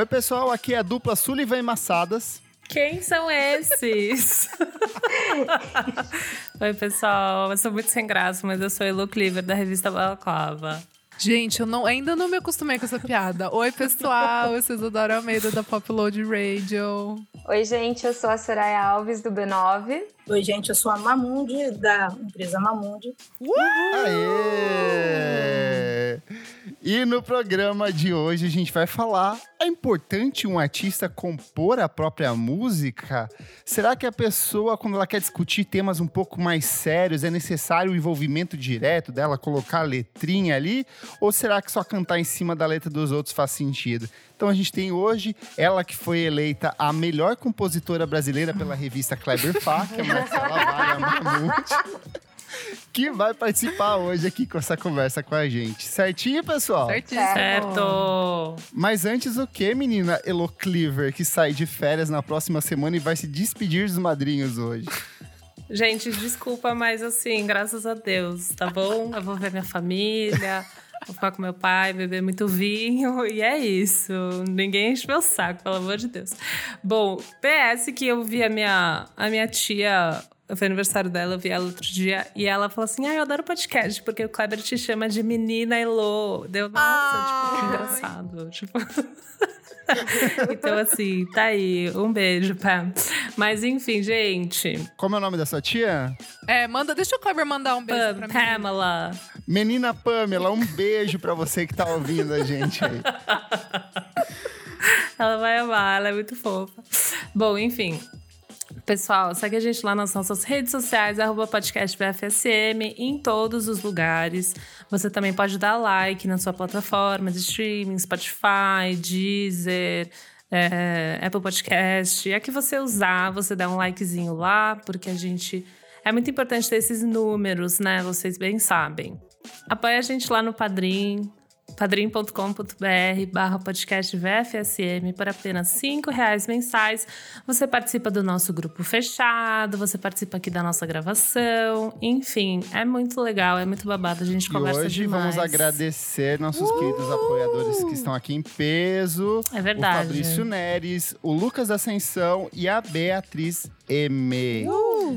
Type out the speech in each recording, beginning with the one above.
Oi, pessoal, aqui é a dupla Sullivan e Massadas. Quem são esses? Oi, pessoal. Eu sou muito sem graça, mas eu sou Elo Cleaver, da revista Balaclava. Gente, eu não, ainda não me acostumei com essa piada. Oi, pessoal, eu sou Isadora Almeida da Popload Radio. Oi, gente, eu sou a Soraya Alves do B9. Oi, gente, eu sou a Mamundi, da empresa Mamundi. Aê! E no programa de hoje a gente vai falar: é importante um artista compor a própria música? Será que a pessoa, quando ela quer discutir temas um pouco mais sérios, é necessário o envolvimento direto dela, colocar a letrinha ali? Ou será que só cantar em cima da letra dos outros faz sentido? Então a gente tem hoje ela que foi eleita a melhor compositora brasileira pela revista Kleber Fá, que é a Marcela Vale Mamute que vai participar hoje aqui com essa conversa com a gente. Certinho, pessoal? Certíssimo. Certo. Mas antes o que, menina Elo Cleaver, que sai de férias na próxima semana e vai se despedir dos madrinhos hoje? Gente, desculpa, mas assim, graças a Deus, tá bom? Eu vou ver minha família, vou ficar com meu pai, beber muito vinho, e é isso. Ninguém enche meu saco, pelo amor de Deus. Bom, PS que eu vi a minha, a minha tia foi aniversário dela, eu vi ela outro dia, e ela falou assim: Ah, eu adoro podcast, porque o Kleber te chama de menina Elo. Deu, nossa, tipo, que engraçado. Tipo. então, assim, tá aí. Um beijo, Pam. Mas enfim, gente. Como é o nome da sua tia? É, manda, deixa o Kleber mandar um beijo Pam, pra mim. Pamela. Menina Pamela, um beijo pra você que tá ouvindo a gente aí. Ela vai amar, ela é muito fofa. Bom, enfim. Pessoal, segue a gente lá nas nossas redes sociais, arroba podcast BFSM, em todos os lugares. Você também pode dar like na sua plataforma de streaming, Spotify, Deezer, é, Apple Podcast. É que você usar, você dá um likezinho lá, porque a gente. É muito importante ter esses números, né? Vocês bem sabem. Apoie a gente lá no Padrim, padrim.com.br barra podcast VFSM por apenas cinco reais mensais. Você participa do nosso grupo fechado, você participa aqui da nossa gravação, enfim, é muito legal, é muito babado, a gente E conversa hoje demais. vamos agradecer nossos queridos apoiadores que estão aqui em peso. É verdade. O Fabrício Neres, o Lucas Ascensão e a Beatriz M.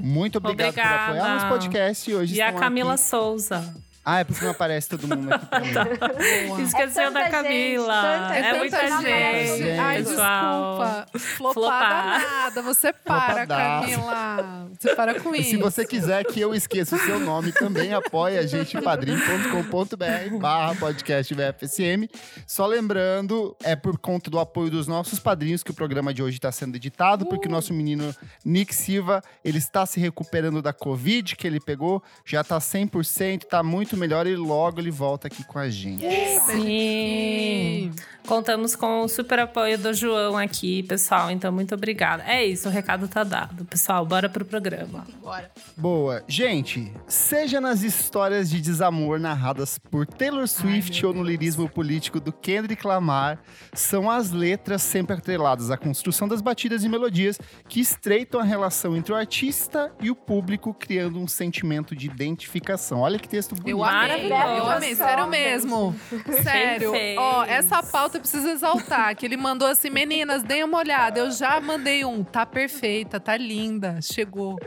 Muito obrigado por Obrigada. apoiar nosso podcast e hoje E a Camila aqui. Souza. Ah, é porque não aparece todo mundo aqui mim. Esqueceu É da Camila. gente, tanta é muita tanta gente, gente. Ai, pessoal. desculpa. Flopada Flopar. nada. Você para, Flopadaço. Camila. Você para com E isso. se você quiser que eu esqueça o seu nome, também apoia a gente em padrim.com.br barra podcast VFSM. Só lembrando, é por conta do apoio dos nossos padrinhos que o programa de hoje está sendo editado, porque o nosso menino Nick Silva, ele está se recuperando da Covid que ele pegou, já está 100%, está muito melhor e logo ele volta aqui com a gente. Sim. Contamos com o super apoio do João aqui, pessoal. Então, muito obrigada. É isso, o recado tá dado. Pessoal, bora pro programa. Bora. Boa. Gente, seja nas histórias de desamor narradas por Taylor Swift ou no lirismo político do Kendrick Lamar, são as letras sempre atreladas à construção das batidas e melodias que estreitam a relação entre o artista e o público, criando um sentimento de identificação. Olha que texto bonito. Eu amei, Maravilhoso. eu amei, sério mesmo. Sério. Ó, essa pauta eu preciso exaltar, que ele mandou assim, meninas, deem uma olhada. Eu já mandei um, tá perfeita, tá linda, chegou.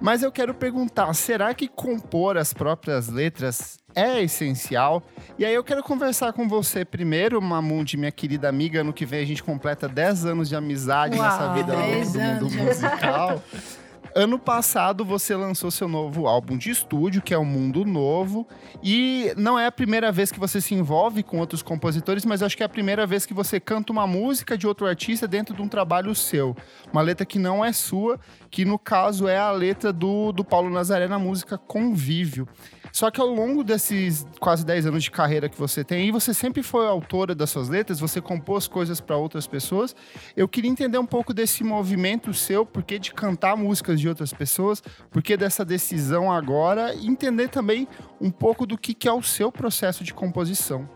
Mas eu quero perguntar, será que compor as próprias letras é essencial? E aí eu quero conversar com você primeiro, Mamundi, minha querida amiga. Ano que vem a gente completa 10 anos de amizade Uau, nessa vida louca 10 do mundo musical. Ano passado você lançou seu novo álbum de estúdio, que é o Mundo Novo, e não é a primeira vez que você se envolve com outros compositores, mas acho que é a primeira vez que você canta uma música de outro artista dentro de um trabalho seu. Uma letra que não é sua, que no caso é a letra do, do Paulo Nazaré na música Convívio. Só que ao longo desses quase 10 anos de carreira que você tem, e você sempre foi autora das suas letras, você compôs coisas para outras pessoas. Eu queria entender um pouco desse movimento seu, por que de cantar músicas de outras pessoas, por que dessa decisão agora, e entender também um pouco do que, que é o seu processo de composição.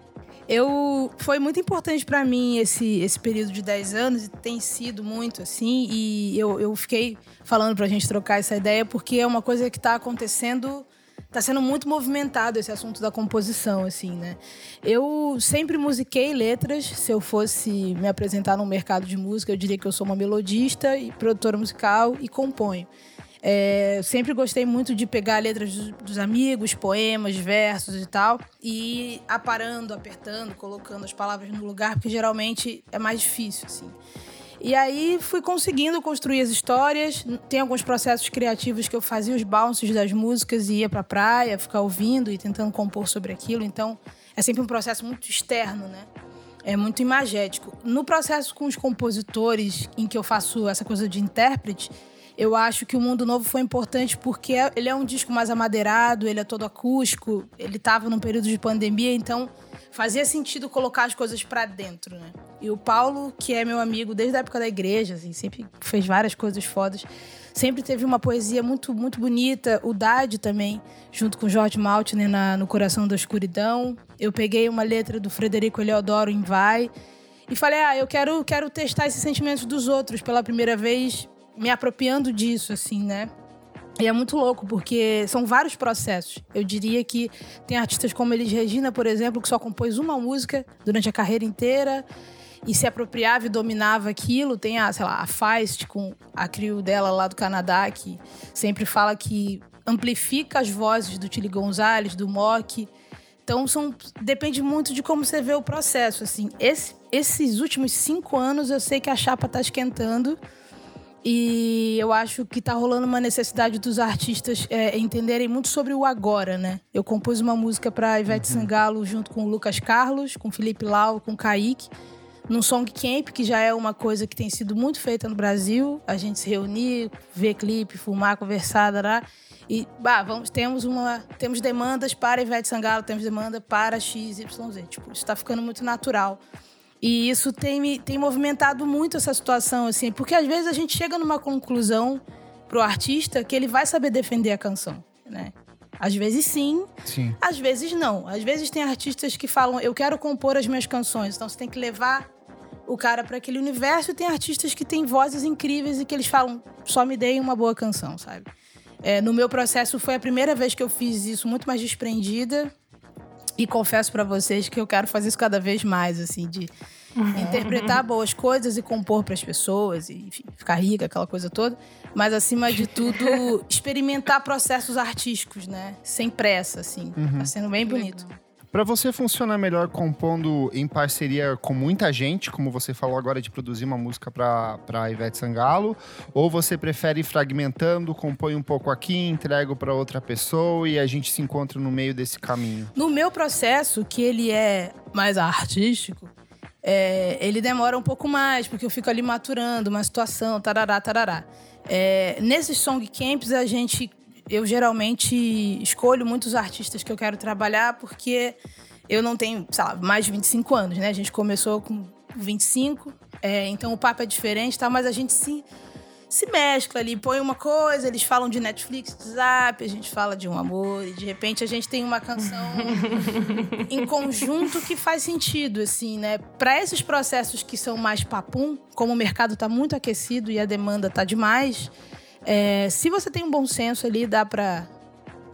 Eu foi muito importante pra mim esse, esse período de 10 anos e tem sido muito assim. E eu, eu fiquei falando pra gente trocar essa ideia porque é uma coisa que tá acontecendo tá sendo muito movimentado esse assunto da composição, assim, né? Eu sempre musiquei letras. Se eu fosse me apresentar no mercado de música, eu diria que eu sou uma melodista e produtora musical e componho. É, sempre gostei muito de pegar letras dos, dos, amigos, poemas, versos e tal, e aparando, apertando, colocando as palavras no lugar, porque geralmente é mais difícil, assim. E aí fui conseguindo construir as histórias. Tem alguns processos criativos que eu fazia os bounces das músicas e ia pra praia, ficar ouvindo e tentando compor sobre aquilo. Então é sempre um processo muito externo, né? É muito imagético. No processo com os compositores, em que eu faço essa coisa de intérprete, eu acho que o Mundo Novo foi importante porque é, ele é um disco mais amadeirado, ele é todo acústico, ele estava num período de pandemia, então fazia sentido colocar as coisas para dentro, né? E o Paulo, que é meu amigo desde a época da igreja, assim, sempre fez várias coisas fodas, sempre teve uma poesia muito muito bonita. O Dade também, junto com Jorge Maltner na, no Coração da Escuridão. Eu peguei uma letra do Frederico Eleodoro em Vai e falei: "Ah, eu quero quero testar esses sentimentos dos outros pela primeira vez me apropriando disso, assim, né? E é muito louco, porque são vários processos. Eu diria que tem artistas como Elis Regina, por exemplo, que só compôs uma música durante a carreira inteira e se apropriava e dominava aquilo. Tem a, sei lá, a Feist com a crio dela lá do Canadá, que sempre fala que amplifica as vozes do Tilly Gonzalez, do Mock. Então, são, depende muito de como você vê o processo, assim. Esse, esses últimos cinco anos, eu sei que a chapa tá esquentando e eu acho que tá rolando uma necessidade dos artistas é, entenderem muito sobre o agora, né? Eu compus uma música para Ivete uhum. Sangalo junto com o Lucas Carlos, com Felipe Lau, com Kaique, num Song Camp, que já é uma coisa que tem sido muito feita no Brasil. A gente se reunir, ver clipe, fumar, conversar, dará. E, bah, vamos, temos uma, temos demandas para Ivete Sangalo, temos demanda para XYZ. Tipo, isso tá ficando muito natural. E isso tem, tem movimentado muito essa situação, assim, porque às vezes a gente chega numa conclusão pro artista que ele vai saber defender a canção, né? Às vezes sim, sim, às vezes não. Às vezes tem artistas que falam, eu quero compor as minhas canções, então você tem que levar o cara para aquele universo. E tem artistas que têm vozes incríveis e que eles falam, só me deem uma boa canção, sabe? É, no meu processo foi a primeira vez que eu fiz isso muito mais desprendida. E confesso para vocês que eu quero fazer isso cada vez mais, assim, de interpretar boas coisas e compor para as pessoas, e enfim, ficar rica, aquela coisa toda. Mas, acima de tudo, experimentar processos artísticos, né? Sem pressa, assim. Uhum. Tá sendo bem bonito. Para você funciona melhor compondo em parceria com muita gente, como você falou agora de produzir uma música para Ivete Sangalo, ou você prefere ir fragmentando, compõe um pouco aqui, entrego para outra pessoa e a gente se encontra no meio desse caminho? No meu processo, que ele é mais artístico, é, ele demora um pouco mais, porque eu fico ali maturando uma situação, tarará, tarará. É, nesses song camps, a gente eu geralmente escolho muitos artistas que eu quero trabalhar porque eu não tenho, sei lá, mais de 25 anos, né? A gente começou com 25, é, então o papo é diferente, tá? mas a gente se, se mescla ali, põe uma coisa, eles falam de Netflix, de Zap, a gente fala de um amor, e de repente a gente tem uma canção em conjunto que faz sentido, assim, né? Para esses processos que são mais papum, como o mercado tá muito aquecido e a demanda tá demais é, se você tem um bom senso ali, dá pra,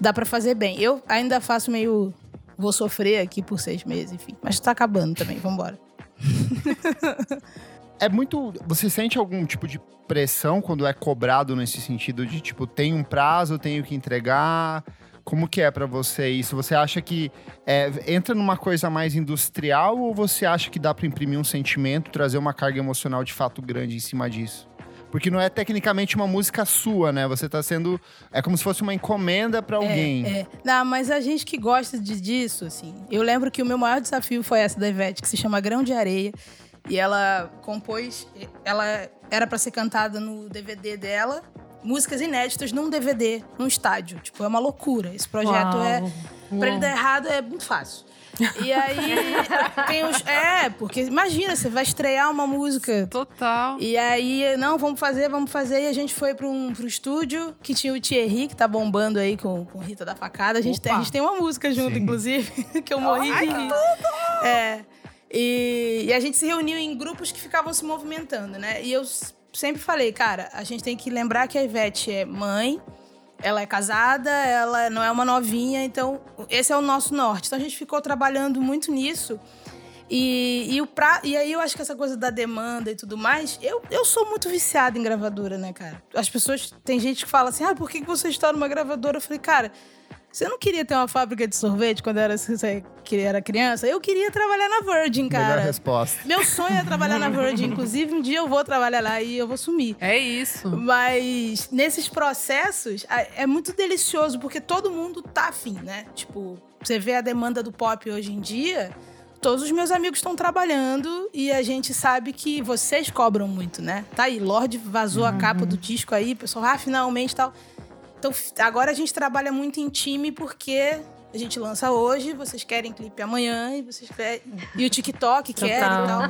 dá pra fazer bem. Eu ainda faço meio. Vou sofrer aqui por seis meses, enfim. Mas tá acabando também, vambora. é muito. Você sente algum tipo de pressão quando é cobrado nesse sentido de tipo, tem um prazo, tenho que entregar? Como que é para você isso? Você acha que é, entra numa coisa mais industrial ou você acha que dá para imprimir um sentimento, trazer uma carga emocional de fato grande em cima disso? Porque não é tecnicamente uma música sua, né? Você tá sendo. É como se fosse uma encomenda para alguém. É, é. Não, mas a gente que gosta de, disso, assim. Eu lembro que o meu maior desafio foi essa da Ivete, que se chama Grão de Areia. E ela compôs. Ela era para ser cantada no DVD dela. Músicas inéditas num DVD, num estádio. Tipo, é uma loucura. Esse projeto Uau. é. Pra ele dar errado é muito fácil. E aí tem os. É, porque imagina, você vai estrear uma música. Total. E aí, não, vamos fazer, vamos fazer. E a gente foi para um, pro estúdio que tinha o Thierry, que tá bombando aí com, com Rita da Facada. A gente, tem, a gente tem uma música junto, Sim. inclusive, que eu morri Ai, de rir. É. E, e a gente se reuniu em grupos que ficavam se movimentando, né? E eu sempre falei, cara, a gente tem que lembrar que a Ivete é mãe ela é casada, ela não é uma novinha, então esse é o nosso norte. Então a gente ficou trabalhando muito nisso. E, e, o pra, e aí eu acho que essa coisa da demanda e tudo mais, eu, eu sou muito viciada em gravadora, né, cara? As pessoas, tem gente que fala assim, ah, por que você está numa gravadora? Eu falei, cara, você não queria ter uma fábrica de sorvete quando era, você era criança? Eu queria trabalhar na Virgin, cara. Melhor resposta. Meu sonho é trabalhar na Virgin. Inclusive, um dia eu vou trabalhar lá e eu vou sumir. É isso. Mas nesses processos, é muito delicioso, porque todo mundo tá afim, né? Tipo, você vê a demanda do pop hoje em dia todos os meus amigos estão trabalhando e a gente sabe que vocês cobram muito, né? Tá aí, Lorde vazou uhum. a capa do disco aí, pessoal, ah, finalmente tal. Então, agora a gente trabalha muito em time porque a gente lança hoje, vocês querem clipe amanhã e vocês querem, e o TikTok quer e tal.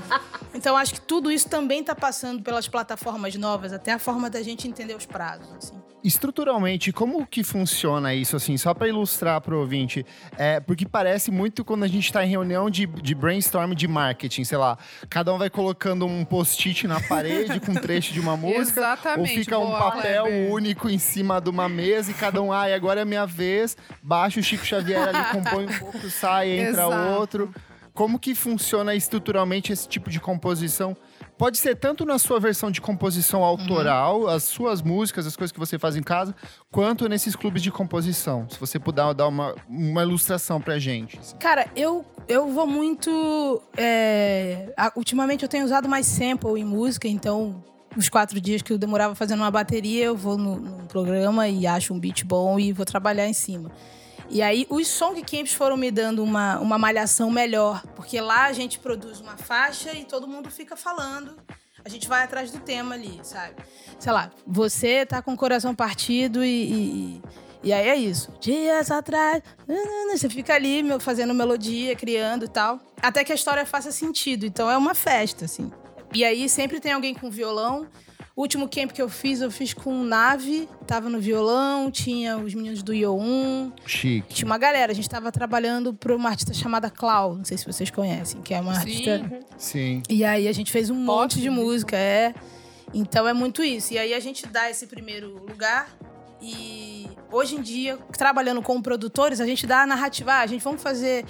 Então acho que tudo isso também está passando pelas plataformas novas, até a forma da gente entender os prazos, assim estruturalmente, como que funciona isso, assim, só para ilustrar para o ouvinte? É, porque parece muito quando a gente está em reunião de, de brainstorm de marketing, sei lá, cada um vai colocando um post-it na parede com um trecho de uma música, Exatamente, ou fica um papel único em cima de uma mesa e cada um, ah, e agora é minha vez, baixa o Chico Xavier ali, compõe um pouco, sai, entra Exato. outro. Como que funciona estruturalmente esse tipo de composição? Pode ser tanto na sua versão de composição autoral, uhum. as suas músicas, as coisas que você faz em casa, quanto nesses clubes de composição. Se você puder dar uma, uma ilustração pra gente. Assim. Cara, eu, eu vou muito. É, ultimamente eu tenho usado mais sample em música, então os quatro dias que eu demorava fazendo uma bateria, eu vou no, no programa e acho um beat bom e vou trabalhar em cima. E aí os song camps foram me dando uma, uma malhação melhor, porque lá a gente produz uma faixa e todo mundo fica falando. A gente vai atrás do tema ali, sabe? Sei lá, você tá com o coração partido e, e, e aí é isso. Dias atrás, você fica ali fazendo melodia, criando e tal, até que a história faça sentido. Então é uma festa, assim. E aí sempre tem alguém com violão o último camp que eu fiz, eu fiz com Nave, tava no violão, tinha os meninos do Io1. Chique. Tinha uma galera, a gente tava trabalhando para uma artista chamada Clau, não sei se vocês conhecem, que é uma Sim. artista. Sim. E aí a gente fez um Pop, monte de música, é. Então é muito isso. E aí a gente dá esse primeiro lugar e hoje em dia, trabalhando com produtores, a gente dá a narrativa, ah, a gente vamos fazer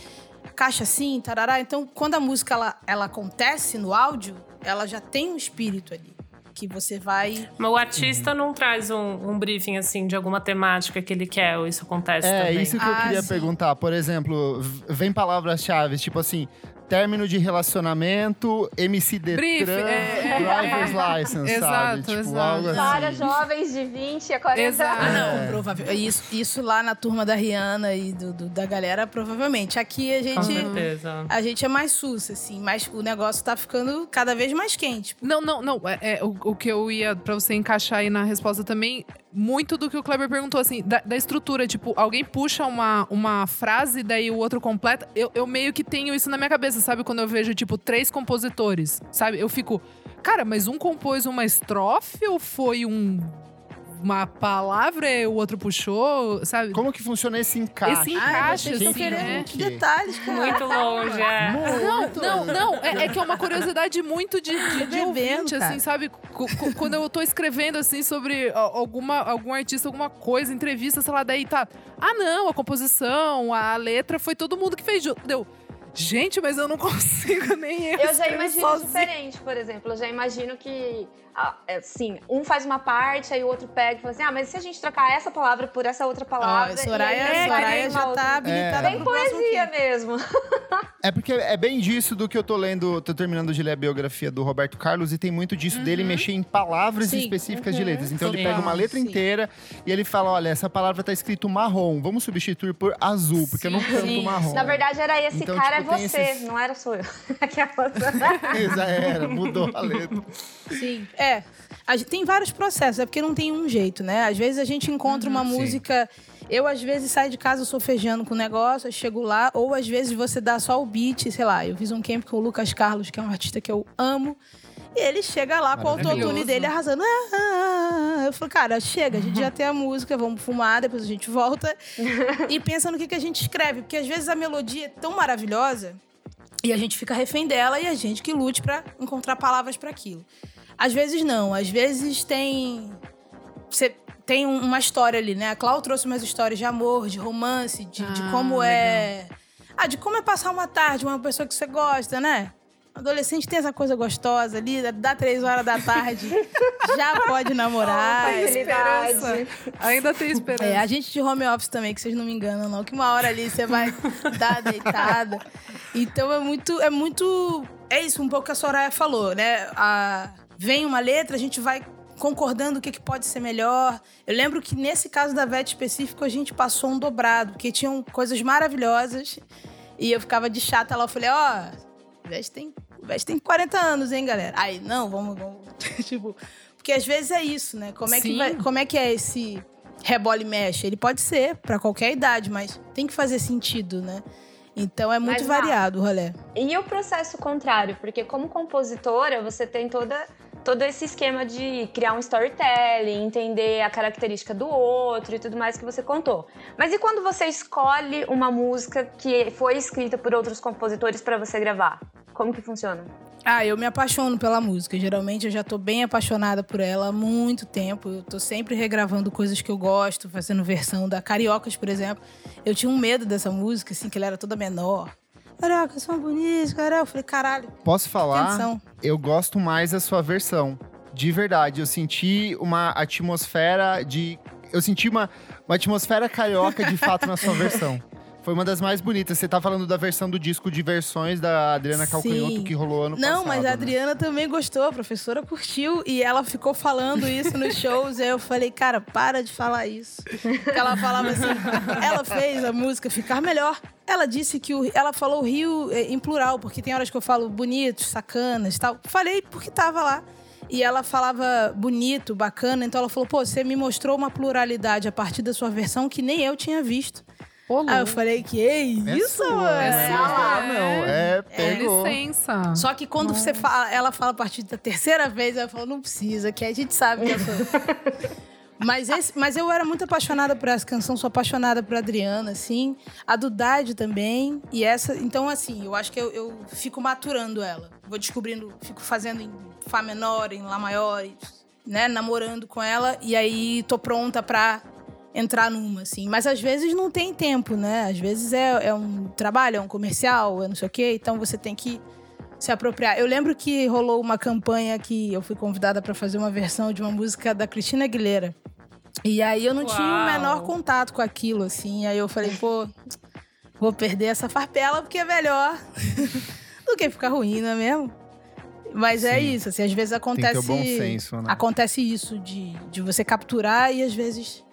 caixa assim, tarará. Então, quando a música ela, ela acontece no áudio, ela já tem um espírito ali que você vai. Mas o artista uhum. não traz um, um, briefing assim de alguma temática que ele quer, ou isso acontece é, também? É, isso que eu ah, queria sim. perguntar. Por exemplo, vem palavras-chave, tipo assim, término de relacionamento, MC Detran, Brief, é, driver's é, license, exato, sabe? Tipo, exato. algo assim. Para jovens de 20 a 40 Exato. Ah, anos. não, É. provável. Isso, isso lá na turma da Rihanna e do, do- da galera, provavelmente. Aqui a Com gente. certeza. A gente é mais sussa, assim, mas o negócio tá ficando cada vez mais quente. Não, não, não. É, é, o, o que eu ia, pra você encaixar aí na resposta também, muito do que o Kleber perguntou, assim, da, da estrutura. Tipo, alguém puxa uma, uma frase, daí o outro completa. Eu, eu meio que tenho isso na minha cabeça, sabe? Quando eu vejo, tipo, três compositores, sabe? Eu fico, cara, mas um compôs uma estrofe ou foi um. Uma palavra e o outro puxou, sabe? Como que funciona esse encaixe? Esse encaixe, estão assim, né? muitos detalhes, cara. Muito longe, é. Muito. Não, não, é, é que é uma curiosidade muito de, de, de ouvinte, assim, sabe? Co- Quando eu tô escrevendo, assim, sobre alguma, algum artista, alguma coisa, entrevista, sei lá, daí tá... Ah, não, a composição, a letra, foi todo mundo que fez. ju- Deu... Gente, mas eu não consigo nem eu Eu já imagino sozinha. diferente, por exemplo. Eu já imagino que, assim, um faz uma parte, aí o outro pega e fala assim: ah, mas se a gente trocar essa palavra por essa outra palavra? a Soraya, e vai Soraya já outra- tá habilitada Bem pro próximo poesia mesmo. É porque é bem disso do que eu tô lendo, tô terminando de ler a biografia do Roberto Carlos e tem muito disso dele mexer em palavras Sim. específicas de letras. Então ele Sim. pega uma letra Sim. inteira e ele fala: olha, essa palavra tá escrito marrom, vamos substituir por azul, porque eu não canto Sim. marrom. Na verdade, era esse Então, cara tipo, é você, esses- não era sou eu. Aquela- era, mudou a letra. Sim. É. Gente- tem vários processos, é porque não tem um jeito, né? Às vezes a gente encontra uma Sim. música. Eu, às vezes, saio de casa sofejando com o negócio, eu chego lá, ou às vezes você dá só o beat, sei lá. Eu fiz um camp com o Lucas Carlos, que é um artista que eu amo. E ele chega lá com o autotune dele arrasando. Ah, ah, ah. Eu falo, cara, chega, a gente já tem a música, vamos fumar, depois a gente volta. e pensa no que, que a gente escreve. Porque às vezes a melodia é tão maravilhosa e a gente fica refém dela e a gente que lute pra encontrar palavras pra aquilo. Às vezes não, às vezes tem. Você tem um- uma história ali, né? A Clau trouxe umas histórias de amor, de romance, de, de Ah, como é. Ah, de como é passar uma tarde com uma pessoa que você gosta, né? Adolescente tem essa coisa gostosa ali, dá três horas da tarde, já pode namorar. Facilidade. Ainda tem esperança. É, a gente de home office também, que vocês não me enganam, não. Que uma hora ali você vai dar deitada. Então é muito. É muito. É isso, um pouco que a Soraya falou, né? A, vem uma letra, a gente vai concordando o que, que pode ser melhor. Eu lembro que nesse caso da VET específico, a gente passou um dobrado, porque tinham coisas maravilhosas. E eu ficava de chata lá, eu falei, ó, o Vete tem, o Vete tem 40 anos, hein, galera? Aí, não, vamos, vamos. tipo, porque às vezes é isso, né? Como é que, vai, como é, que é esse rebola e mexe? Ele pode ser pra qualquer idade, mas tem que fazer sentido, né? Então é muito Mas, variado o rolê. E o processo contrário, porque como compositora, você tem toda, todo esse esquema de criar um storytelling, entender a característica do outro e tudo mais que você contou. Mas e quando você escolhe uma música que foi escrita por outros compositores para você gravar? Como que funciona? Ah, eu me apaixono pela música. Geralmente eu já tô bem apaixonada por ela há muito tempo. Eu tô sempre regravando coisas que eu gosto, fazendo versão da Cariocas, por exemplo. Eu tinha um medo dessa música, assim, que ela era toda menor. Cariocas são bonitos, cara. Eu falei, caralho, Posso falar? atenção. Eu gosto mais da sua versão. De verdade, eu senti uma atmosfera de. Eu senti uma, uma atmosfera carioca de fato na sua versão. Foi uma das mais bonitas. Você tá falando da versão do disco de versões da Adriana. Calcanhoto que rolou ano Não, passado. mas a né? Adriana também gostou, a professora curtiu e ela ficou falando isso nos shows. aí eu falei, cara, para de falar isso. Porque ela falava assim, ela fez a música ficar melhor. Ela disse que o, ela falou o Rio eh, em plural, porque tem horas que eu falo bonitos, sacanas, tal. Falei porque tava lá. E ela falava bonito, bacana, então ela falou: pô, você me mostrou uma pluralidade a partir da sua versão que nem eu tinha visto. Ô, Aí eu falei: que é É isso, sua, mano? não é sua. dela, não. É, Com pegou. licença. Só que quando você fala, ela fala a partir da terceira vez, ela fala, não precisa, que a gente sabe que eu sou. mas, esse, mas eu era muito apaixonada por essa canção, sou apaixonada por Adriana, assim. A do Dade também. E essa. Então, assim, eu acho que eu, eu fico maturando ela. Vou descobrindo, fico fazendo em Fá menor, em Lá maior, né? Namorando com ela. E aí tô pronta pra entrar numa, assim. Mas às vezes não tem tempo, né? Às vezes é, é um trabalho, é um comercial, é não sei o quê. Então você tem que se apropriar. Eu lembro que rolou uma campanha que eu fui convidada para fazer uma versão de uma música da Cristina Aguilera. E aí eu não tinha o Uau. menor contato com aquilo, assim. Aí eu falei, pô, vou perder essa farpela porque é melhor do que ficar ruim, não é mesmo? Mas é Sim. isso, assim, às vezes Tem que acontece. ter bom senso, né? Acontece isso de, de você capturar e às vezes.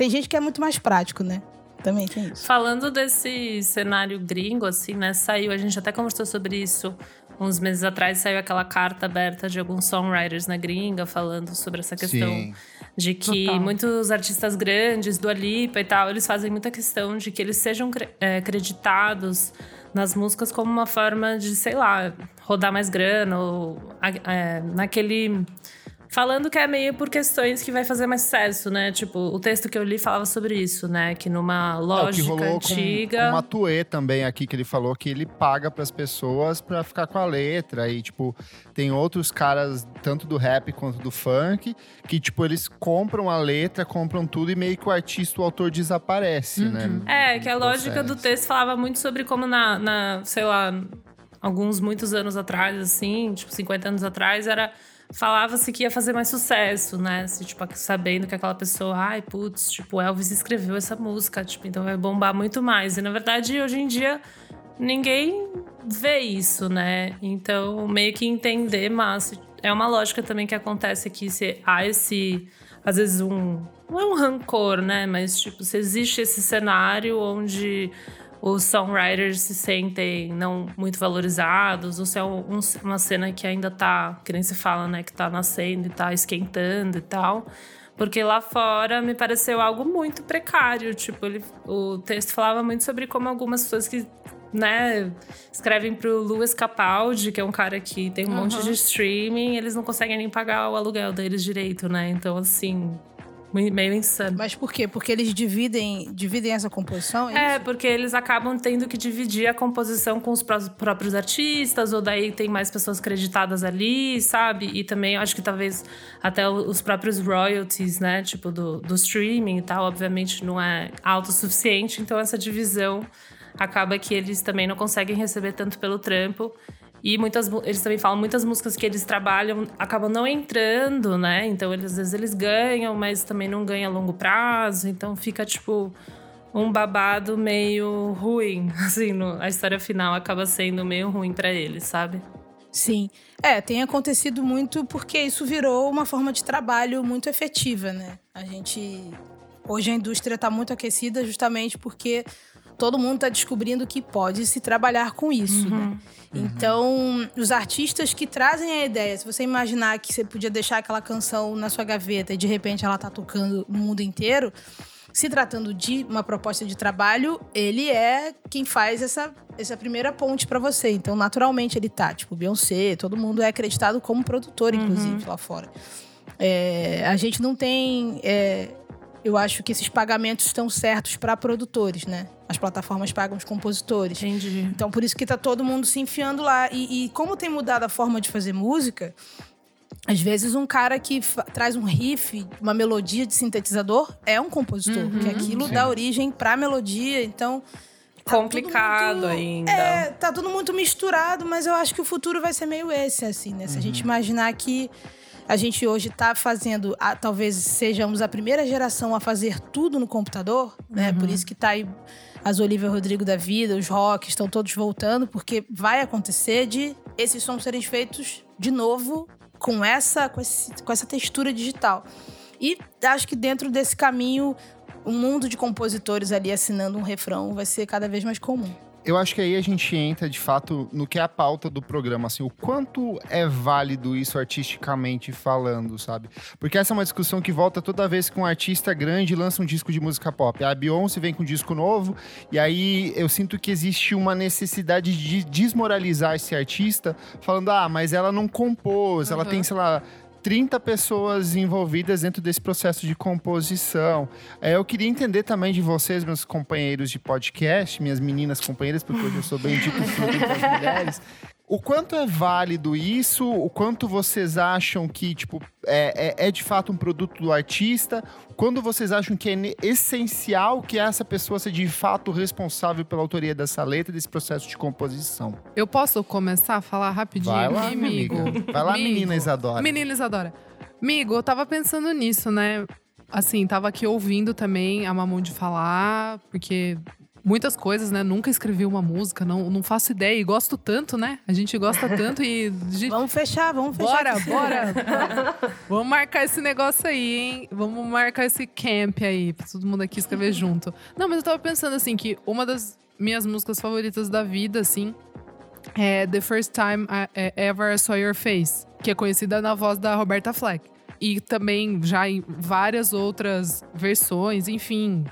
Tem gente que é muito mais prático, né? Também tem isso. Falando desse cenário gringo, assim, né? Saiu, a gente até conversou sobre isso uns meses atrás, saiu aquela carta aberta de alguns songwriters na gringa falando sobre essa questão Sim. de que Total. muitos artistas grandes, do Alipa e tal, eles fazem muita questão de que eles sejam cre- é, creditados nas músicas como uma forma de, sei lá, rodar mais grana ou é, naquele Falando que é meio por questões que vai fazer mais sucesso, né? Tipo, o texto que eu li falava sobre isso, né? Que numa É, que lógica rolou antiga. com, com Matuê também aqui, que ele falou que ele paga pras pessoas pra ficar com a letra. E, tipo, tem outros caras, tanto do rap quanto do funk, que, tipo, eles compram a letra, compram tudo e meio que o artista, o autor desaparece, né? É, que a no lógica do processo. texto falava muito sobre como na, na, sei lá, alguns muitos anos atrás, assim, tipo 50 anos atrás, era falava-se que ia fazer mais sucesso, né? Se, tipo, sabendo que aquela pessoa, ai, putz, tipo, Elvis escreveu essa música, tipo, então vai bombar muito mais. E na verdade, hoje em dia, ninguém vê isso, né? Então, meio que entender, mas é uma lógica também que acontece aqui, se há esse, às vezes, um. Não é um rancor, né? Mas, tipo, se existe esse cenário onde os songwriters se sentem não muito valorizados, ou se é um- um- uma cena que ainda tá, que nem se fala, né? Que tá nascendo e tá esquentando e tal. Porque lá fora me pareceu algo muito precário. Tipo, ele, o texto falava muito sobre como algumas pessoas que né, escrevem pro Louis Capaldi, que é um cara que tem um monte de streaming, eles não conseguem nem pagar o aluguel deles direito, né? Então, assim, meio insano. Mas por quê? Porque eles dividem, dividem essa composição? É, é porque eles acabam tendo que dividir a composição com os próprios artistas, ou daí tem mais pessoas creditadas ali, sabe? E também acho que talvez até os próprios royalties, né? Tipo, do, do streaming e tal, obviamente não é alto o suficiente, então essa divisão acaba que eles também não conseguem receber tanto pelo trampo. E muitas, eles também falam muitas músicas que eles trabalham acabam não entrando, né? Então eles, às vezes eles ganham, mas também não ganham a longo prazo. Então fica tipo um babado meio ruim, assim, no, a história final acaba sendo meio ruim para eles, sabe? Sim. É, tem acontecido muito porque isso virou uma forma de trabalho muito efetiva, né? A gente hoje a indústria está muito aquecida justamente porque todo mundo está descobrindo que pode se trabalhar com isso, né? uhum. né? Então, os artistas que trazem a ideia, se você imaginar que você podia deixar aquela canção na sua gaveta e de repente ela tá tocando no mundo inteiro, se tratando de uma proposta de trabalho, ele é quem faz essa, essa primeira ponte para você. Então, naturalmente, ele tá, tipo, Beyoncé, todo mundo é acreditado como produtor, inclusive, uhum. lá fora. É, a gente não tem é, eu acho que esses pagamentos estão certos para produtores, né? As plataformas pagam os compositores. Entendi. Então, por isso que tá todo mundo se enfiando lá. E, e como tem mudado a forma de fazer música, às vezes um cara que traz um riff, uma melodia de sintetizador, é um compositor. Uhum, que aquilo sim. dá origem pra melodia. Então. Tá Complicado muito, ainda. É, tá tudo muito misturado, mas eu acho que o futuro vai ser meio esse, assim, né? Se uhum. a gente imaginar que a gente hoje está fazendo, a, talvez sejamos a primeira geração a fazer tudo no computador, né? Uhum. Por isso que está aí as Olivia Rodrigo da vida, os rock, estão todos voltando, porque vai acontecer de esses sons serem feitos de novo com essa, com, esse, com essa textura digital. E acho que dentro desse caminho, o mundo de compositores ali assinando um refrão vai ser cada vez mais comum eu acho que aí a gente entra de fato no que é a pauta do programa, assim, o quanto é válido isso artisticamente falando, sabe? Porque essa é uma discussão que volta toda vez que um artista grande lança um disco de música pop. A Beyoncé vem com um disco novo, e aí eu sinto que existe uma necessidade de desmoralizar esse artista, falando, ah, mas ela não compôs, uhum. ela tem, sei lá, 30 pessoas envolvidas dentro desse processo de composição. É, eu queria entender também de vocês, meus companheiros de podcast, minhas meninas companheiras, porque hoje eu sou bem dito das mulheres. O quanto é válido isso? O quanto vocês acham que, tipo, é, é, é, de fato um produto do artista? Quando vocês acham que é essencial que essa pessoa seja de fato responsável pela autoria dessa letra, desse processo de composição? Eu posso começar a falar rapidinho Vai lá, amigo. Vai lá, menina Isadora. Menina Isadora. Amigo, eu tava pensando nisso, né? Assim, tava aqui ouvindo também a Mamundi falar, porque muitas coisas, né? Nunca escrevi uma música, não, não faço ideia. E gosto tanto, né? A gente gosta tanto e. Vamos fechar, vamos fechar. Bora, bora. vamos marcar esse negócio aí, hein? Vamos marcar esse camp aí, pra todo mundo aqui escrever junto. Não, mas eu tava pensando assim que uma das minhas músicas favoritas da vida, assim, é The First Time I Ever I Saw Your Face, que é conhecida na voz da Roberta Fleck. E também já em várias outras versões, enfim,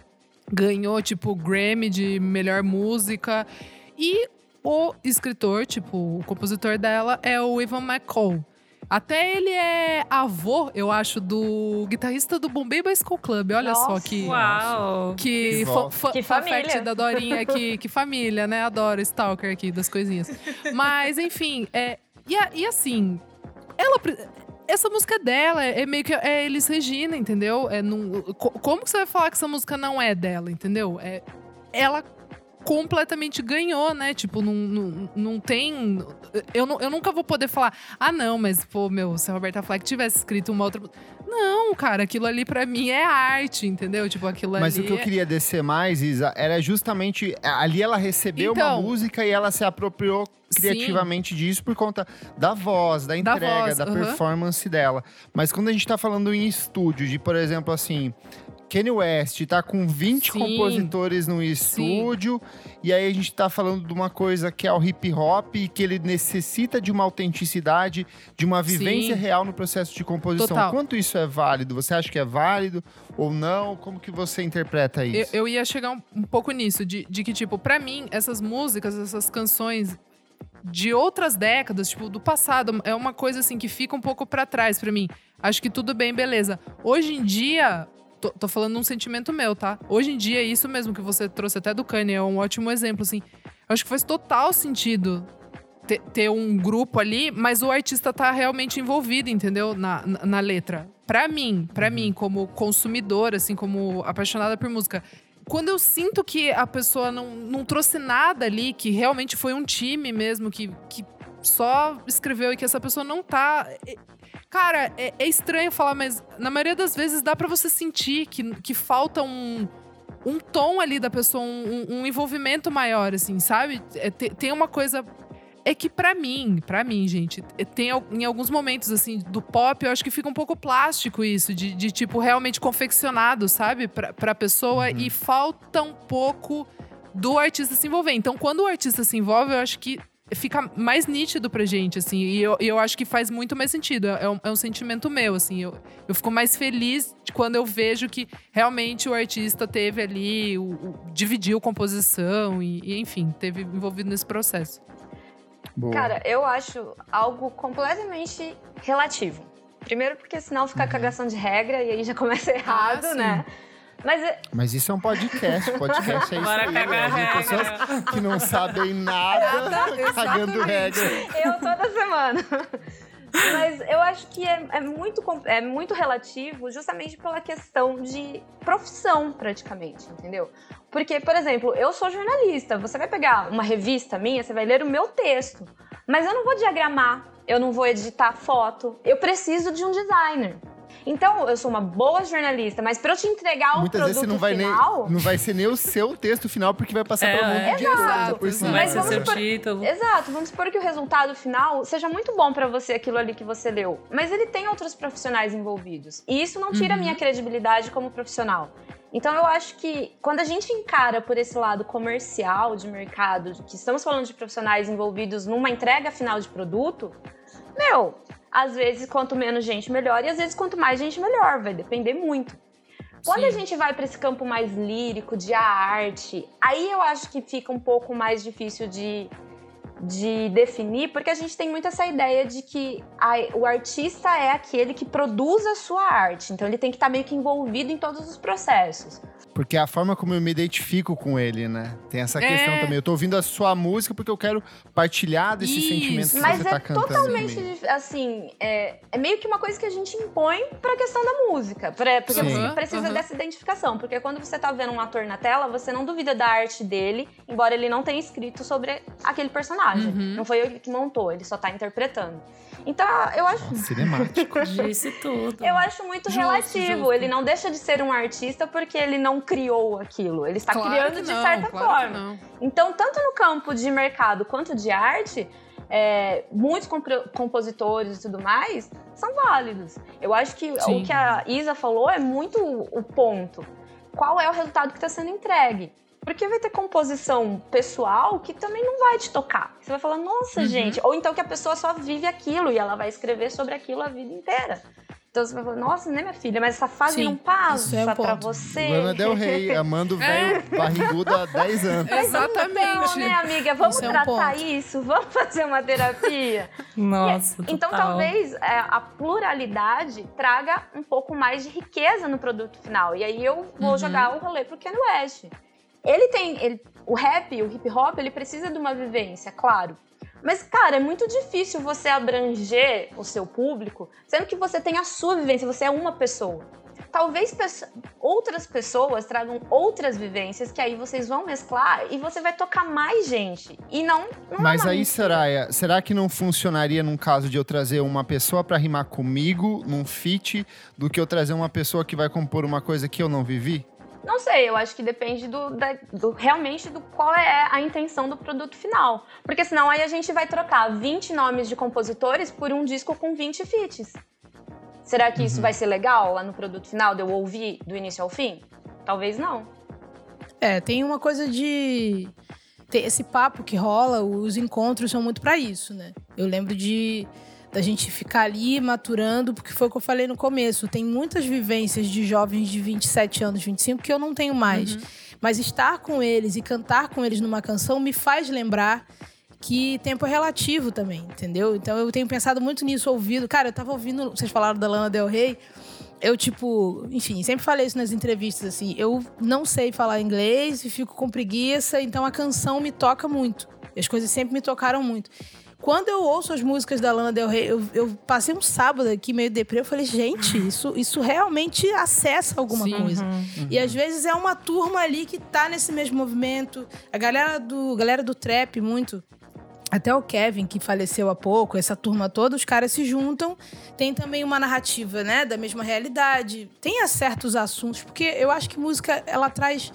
ganhou, tipo, Grammy de melhor música. E o escritor, tipo, o compositor dela é o Ivan McCall. Até ele é avô, eu acho, do guitarrista do Bombay Bicycle Club. Olha Nossa, só que. Uau! Que, que, que família. da Dorinha, que, que família, né? Adoro Stalker aqui, das coisinhas. Mas, enfim, é, e, e assim, ela essa música é dela, é, é meio que é Elis Regina, entendeu? É num, como que você vai falar que essa música não é dela, entendeu? É, ela completamente ganhou, né? Tipo, não, não, não tem. Eu, não, eu nunca vou poder falar, ah, não, mas, pô, meu, se a Roberta Fleck tivesse escrito uma outra. Não, cara, aquilo ali para mim é arte, entendeu? Tipo, aquilo mas ali. Mas o que eu é queria descer mais, Isa, era justamente. Ali ela recebeu então, uma música e ela se apropriou criativamente Sim. disso por conta da voz, da entrega, da, voz, da performance dela. Mas quando a gente tá falando em estúdio, de, por exemplo, assim, Kanye West tá com 20 Sim. compositores no estúdio, Sim. e aí a gente tá falando de uma coisa que é o hip hop, que ele necessita de uma autenticidade, de uma vivência Sim. real no processo de composição. Total. Quanto isso é válido? Você acha que é válido ou não? Como que você interpreta isso? Eu, eu ia chegar um, um pouco nisso, de, de que, tipo, para mim, essas músicas, essas canções de outras décadas, tipo, do passado, é uma coisa assim que fica um pouco para trás para mim. Acho que tudo bem, beleza. Hoje em dia, tô, tô falando um sentimento meu, tá? Hoje em dia, isso mesmo que você trouxe até do Kanye é um ótimo exemplo, assim. Eu acho que faz total sentido ter, ter um grupo ali, mas o artista tá realmente envolvido, entendeu? Na, na, na letra. Pra mim, pra mim, como consumidor, assim, como apaixonada por música, quando eu sinto que a pessoa não, não trouxe nada ali, que realmente foi um time mesmo, que, que só escreveu e que essa pessoa não tá. Cara, é, é estranho falar, mas na maioria das vezes dá pra você sentir que, que falta um, um tom ali da pessoa, um, um- envolvimento maior, assim, sabe? É, te- tem uma coisa. É que pra mim, pra mim, gente, é, tem em alguns momentos, assim, do pop, eu acho que fica um pouco plástico isso, de, de, tipo, realmente confeccionado, sabe? Pra, pra pessoa, e falta um pouco do artista se envolver. Então, quando o artista se envolve, eu acho que fica mais nítido pra gente, assim, e eu, eu acho que faz muito mais sentido. É um, é um sentimento meu, assim. Eu, eu fico mais feliz de quando eu vejo que realmente o artista teve ali, o, o- dividiu composição e, e, enfim, teve envolvido nesse processo. Boa. Cara, eu acho algo completamente relativo. Primeiro porque senão fica cagação de regra e aí já começa errado, sim. né? Mas é- Mas isso é um podcast. Podcast é isso Bora aí. cagar né? Pessoas que não sabem nada, cagando regra. eu toda semana. Mas eu acho que é, é muito, é muito relativo justamente pela questão de profissão, praticamente, entendeu? Porque, por exemplo, eu sou jornalista. Você vai pegar uma revista minha, você vai ler o meu texto. Mas eu não vou diagramar, eu não vou editar foto. Eu preciso de um designer. Então, eu sou uma boa jornalista, mas para eu te entregar o Muitas produto vezes você não vai, nem, final... não vai ser nem o seu texto final, porque vai passar É, pra um monte é. de Exato, por cima. Vai Mas ser vamos seu supor- título. Exato, vamos supor que o resultado final seja muito bom pra você, aquilo ali que você leu. Mas ele tem outros profissionais envolvidos. E isso não tira a minha credibilidade como profissional. Então eu acho que quando a gente encara por esse lado comercial de mercado, que estamos falando de profissionais envolvidos numa entrega final de produto, meu, às vezes quanto menos gente melhor e às vezes quanto mais gente melhor, vai depender muito. Quando a Sim. gente vai para esse campo mais lírico, de arte, aí eu acho que fica um pouco mais difícil de, de definir, porque a gente tem muito essa ideia de que a- o artista é aquele que produz a sua arte. Então ele tem que estar meio que envolvido em todos os processos. Porque é a forma como eu me identifico com ele, né? Tem essa É. questão também. Eu tô ouvindo a sua música porque eu quero partilhar desse Isso. sentimento que Mas você é tá cantando. totalmente, comigo. dif- assim, é, é meio que uma coisa que a gente impõe pra questão da música. pra- porque Sim. você precisa Aham. dessa identificação. Porque quando você tá vendo um ator na tela, você não duvida da arte dele, embora ele não tenha escrito sobre aquele personagem. Uhum. Não foi ele que montou, ele só tá interpretando. Então, eu acho. Nossa, cinemático. Disse tudo. Eu acho muito Justo, relativo. justo. Ele não deixa de ser um artista porque ele não criou aquilo. Ele está Claro criando de não, certa claro forma. Então, tanto no campo de mercado quanto de arte, é, muitos compositores e tudo mais são válidos. Eu acho que Sim. o que a Isa falou é muito o ponto. Qual é o resultado que está sendo entregue? Porque vai ter composição pessoal que também não vai te tocar. Você vai falar, nossa, Uhum. gente. Ou então que a pessoa só vive aquilo e ela vai escrever sobre aquilo a vida inteira. Então você vai falar, nossa, né, minha filha? Mas essa fase Sim, não passa é um pra ponto. você. Lana Del Rey, amando o velho barrigudo há 10 anos. Então, Exatamente. né, amiga? Vamos Isso é um tratar isso? Vamos fazer uma terapia? Nossa, Então, total. talvez é, a pluralidade traga um pouco mais de riqueza no produto final. E aí eu vou Uhum. jogar o rolê pro Kanye West. Ele tem. ele- o rap, o hip hop, ele precisa de uma vivência, claro. Mas, cara, é muito difícil você abranger o seu público, sendo que você tem a sua vivência, você é uma pessoa. Talvez outras pessoas tragam outras vivências que aí vocês vão mesclar e você vai tocar mais gente. E não. não é Mas uma aí, mistura. Soraya, será que não funcionaria num caso de eu trazer uma pessoa pra rimar comigo, num feat, do que eu trazer uma pessoa que vai compor uma coisa que eu não vivi? Não sei, eu acho que depende do, da- do- realmente do qual é a intenção do produto final. Porque senão aí a gente vai trocar 20 nomes de compositores por um disco com 20 feats. Será que Uhum. isso vai ser legal lá no produto final, de eu ouvir do início ao fim? Talvez não. É, tem uma coisa de. Tem esse papo que rola, os encontros são muito pra isso, né? Eu lembro de da gente ficar ali maturando, porque foi o que eu falei no começo. Tem muitas vivências de jovens de 27 anos, 25, que eu não tenho mais. Mas estar com eles e cantar com eles numa canção me faz lembrar que tempo é relativo também, entendeu? Então eu tenho pensado muito nisso, ouvido. Cara, eu tava ouvindo, vocês falaram da Lana Del Rey. eu, tipo, enfim, sempre falei isso nas entrevistas, assim, eu não sei falar inglês e fico com preguiça, então a canção me toca muito. As coisas sempre me tocaram muito. Quando eu ouço as músicas da Lana Del Rey, eu, eu passei um sábado aqui meio deprê, eu falei, gente, isso, isso realmente acessa alguma Sim. coisa. E às vezes é uma turma ali que tá nesse mesmo movimento. A galera do, galera do trap, muito. Até o Kevin, que faleceu há pouco, essa turma toda, os caras se juntam. Tem também uma narrativa, né, da mesma realidade. Tem certos assuntos, porque eu acho que música, ela traz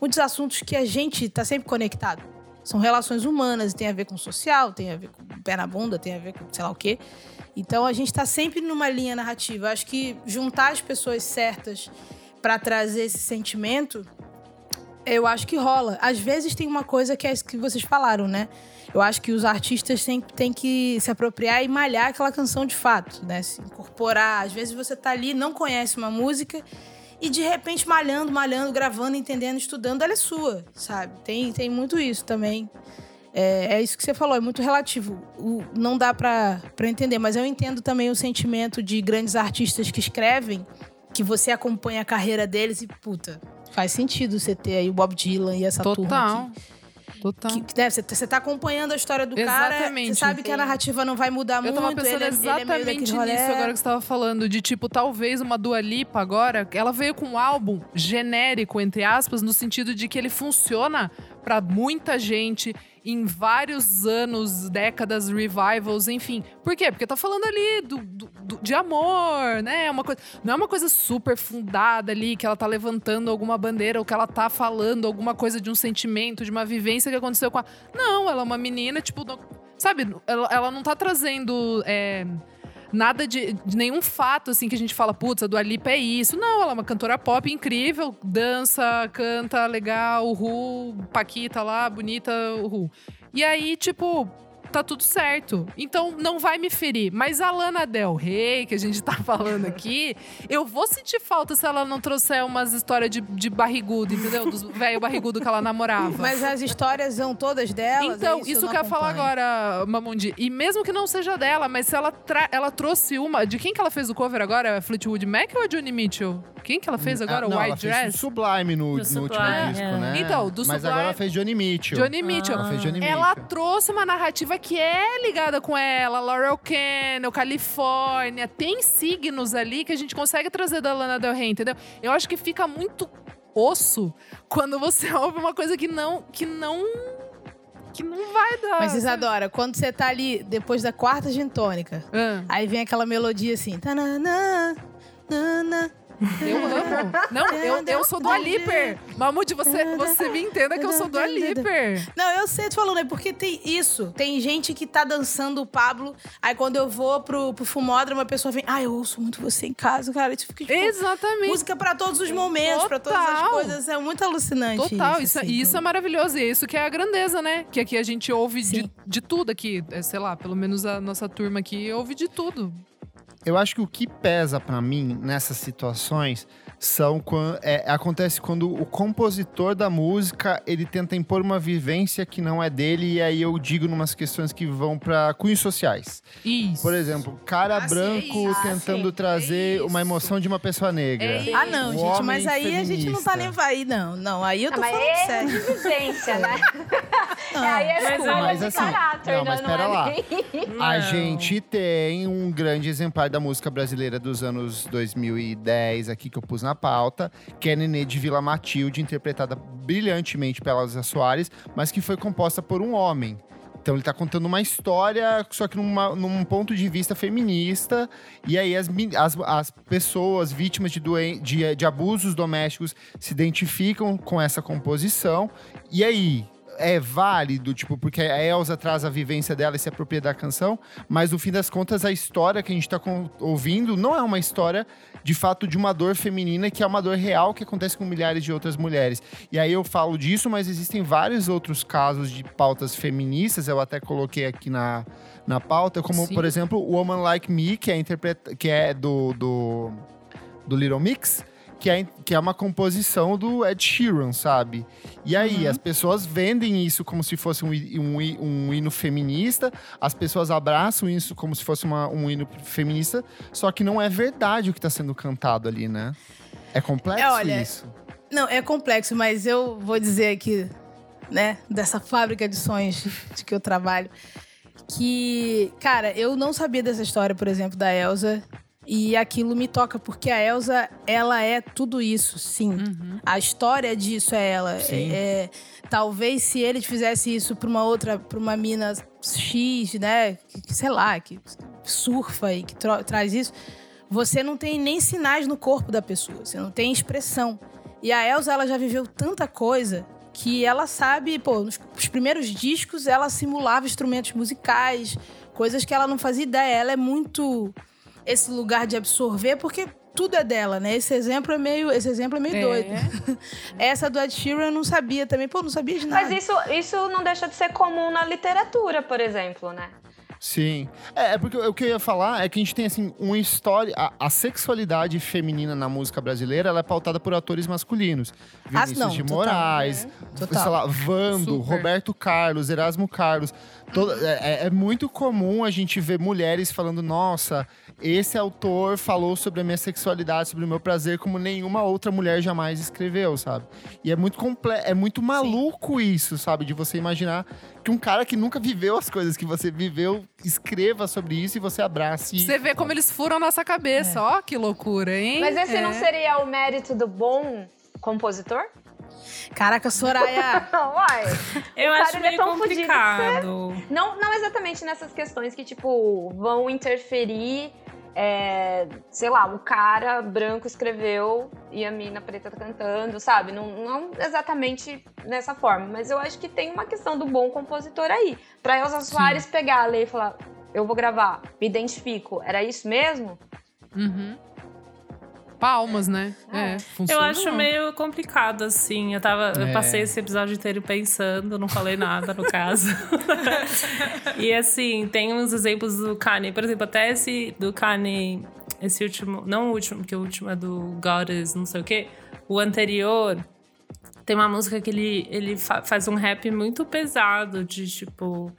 muitos assuntos que a gente tá sempre conectado. São relações humanas, tem a ver com social, tem a ver com pé na bunda, tem a ver com sei lá o quê. Então a gente tá sempre numa linha narrativa. Acho que juntar as pessoas certas para trazer esse sentimento eu acho que rola. Às vezes tem uma coisa que é isso que vocês falaram, né? Eu acho que os artistas têm que se apropriar e malhar aquela canção de fato, né? Se incorporar. Às vezes você tá ali, não conhece uma música e de repente malhando, malhando, gravando, entendendo, estudando, ela é sua, sabe? Tem, tem muito isso também. É, é isso que você falou, é muito relativo. O- não dá pra entender, mas eu entendo também o sentimento de grandes artistas que escrevem, que você acompanha a carreira deles e, puta, faz sentido você ter aí o Bob Dylan e essa turma Total. aqui. Total. Que, né, você, você tá acompanhando a história do cara, Exatamente. você sabe que a narrativa não vai mudar Eu muito. tava pensando ele, é- ele é exatamente nisso agora que você tava falando. De tipo, talvez uma Dua Lipa agora, ela veio com um álbum genérico, entre aspas, no sentido de que ele funciona pra muita gente em vários anos, décadas, revivals, enfim. Por quê? Porque tá falando ali do, do- do- de amor, né? É Uma coisa, não é uma coisa super fundada ali, que ela tá levantando alguma bandeira, ou que ela tá falando alguma coisa de um sentimento, de uma vivência que aconteceu com a. Não, ela é uma menina, tipo, no- sabe, ela, ela não tá trazendo. é, Nada de, de nenhum fato, assim, que a gente fala, putz, a Dua Lipa é isso. Não, ela é uma cantora pop incrível, dança, canta, legal, uhul, Paquita lá, bonita, uhul. E aí, tipo, tá tudo certo. Então não vai me ferir. Mas a Lana Del Rey, que a gente tá falando aqui, eu vou sentir falta se ela não trouxer umas histórias de, de barrigudo, entendeu? Dos velho barrigudo que ela namorava. Mas as histórias são todas delas. Então, é isso, isso, que eu ia falar agora, Mamundi. E mesmo que não seja dela, mas se ela, ela trouxe uma. De quem que ela fez o cover agora? Fleetwood Mac ou a Johnny Mitchell? Quem que ela fez agora? Ah, o não, ela White fez o Dress? Sublime no, no último Sublime, disco, é. né? Então, do Mas Sublime- agora ela fez Johnny Mitchell. Johnny Mitchell. Ela fez Johnny Ela Mitchell. trouxe uma narrativa que é ligada com ela, Laurel Canyon, Califórnia. Tem signos ali que a gente consegue trazer da Lana Del Rey, entendeu? Eu acho que fica muito osso quando você ouve uma coisa que não. que não. que não vai dar. Mas? Isadora, quando você tá ali depois da quarta gin tônica, Ah, aí vem aquela melodia assim. Tanana, nana, eu amo. Não, eu, eu sou do Aliper. Mamute, você, você me entenda que eu sou do Aliper. Não, eu sei, tô falando, é porque tem isso. Tem gente que tá dançando o Pablo, aí quando eu vou pro, pro fumódromo, a pessoa vem, ah, eu ouço muito você em casa, cara. Isso fica, tipo, Exatamente. música pra todos os momentos, pra todas as Total. coisas. É muito alucinante Total, isso. isso, assim, isso é maravilhoso. E é isso que é a grandeza, né? Que aqui a gente ouve de, de tudo aqui. É, sei lá, pelo menos a nossa turma aqui ouve de tudo. Eu acho que o que pesa pra mim nessas situações são quan- é, acontece quando o compositor da música ele tenta impor uma vivência que não é dele e aí eu digo numas questões que vão pra cunhos sociais. Isso. Por exemplo, cara Ah, branco é isso. tentando sim. trazer É uma emoção de uma pessoa negra. É Ah, não, O gente, homem mas aí a gente não tá feminista. nem aí, não. Não, aí eu tô Não, mas falando é sério. de vivência, né? Não. aí é Mas, mas de assim, caráter, não, mas né? pera é lá. nem- A Não. gente tem um grande exemplar da música brasileira dos anos 2010 aqui que eu pus na pauta, que é Nenê de Vila Matilde, interpretada brilhantemente pela Elza Soares, mas que foi composta por um homem. Então ele tá contando uma história, só que numa- num ponto de vista feminista. E aí as, as, as pessoas vítimas de, doen de, de abusos domésticos se identificam com essa composição. E aí, é válido, tipo, porque a Elsa traz a vivência dela e se apropria da canção, mas no fim das contas a história que a gente tá ouvindo não é uma história de fato de uma dor feminina que é uma dor real que acontece com milhares de outras mulheres. E aí eu falo disso, mas existem vários outros casos de pautas feministas, eu até coloquei aqui na, na pauta, como Sim. por exemplo, Woman Like Me, que é, interpreta que é do, do, do Little Mix, que é, que é uma composição do Ed Sheeran, sabe? E aí, Uhum. as pessoas vendem isso como se fosse um, um, um hino feminista, as pessoas abraçam isso como se fosse uma- um hino feminista, só que não é verdade o que tá sendo cantado ali, né? É complexo É, olha, isso. Não, é complexo, mas eu vou dizer aqui, né, dessa fábrica de sonhos de que eu trabalho, que, cara, eu não sabia dessa história, por exemplo, da Elsa. E aquilo me toca, porque a Elsa, ela é tudo isso, sim. Uhum. A história disso é ela. Sim. É, é, talvez se ele fizesse isso pra uma outra, pra uma mina X, né? Que, sei lá, que surfa e que tro- traz isso, você não tem nem sinais no corpo da pessoa, você não tem expressão. E a Elsa, ela já viveu tanta coisa que ela sabe, pô, nos os primeiros discos ela simulava instrumentos musicais, coisas que ela não fazia ideia. Ela é muito esse lugar de absorver, porque tudo é dela, né? Esse exemplo é meio, esse exemplo é meio É. doido. Essa do Ed Sheeran eu não sabia também. Pô, não sabia de nada. Mas isso, isso não deixa de ser comum na literatura, por exemplo, né? Sim. É, é porque o que eu ia falar é que a gente tem, assim, uma história... A, a sexualidade feminina na música brasileira, ela é pautada por atores masculinos. Ah, Vinícius não, de total. Moraes, Total. sei lá, Vando, Super. Roberto Carlos, Erasmo Carlos. Toda- é, é- é muito comum a gente ver mulheres falando, nossa, esse autor falou sobre a minha sexualidade, sobre o meu prazer, como nenhuma outra mulher jamais escreveu, sabe? E é muito comple é muito maluco isso, sabe? De você imaginar que um cara que nunca viveu as coisas que você viveu escreva sobre isso e você abrace. Você vê como eles furam a nossa cabeça. Ó, que loucura, hein? Mas esse É. não seria o mérito do bom compositor? Caraca, Soraya. Uai. Eu acho é meio tão fudido que complicado. Não, não exatamente nessas questões que, tipo, vão interferir. É, sei lá, o cara branco escreveu e a mina preta tá cantando, sabe? Não, não exatamente nessa forma, mas eu acho que tem uma questão do bom compositor aí. Pra Elza Soares pegar a lei e falar: eu vou gravar, me identifico, era isso mesmo? Uhum. Palmas, né? É, Eu funcionou. acho meio complicado, assim. Eu tava. Eu É. passei esse episódio inteiro pensando, não falei nada no caso. e assim, tem uns exemplos do Kanye. Por exemplo, até esse do Kanye, esse último. Não o último, porque o último é do Goddess, não sei o quê. O anterior. Tem uma música que ele, ele fa- faz um rap muito pesado de tipo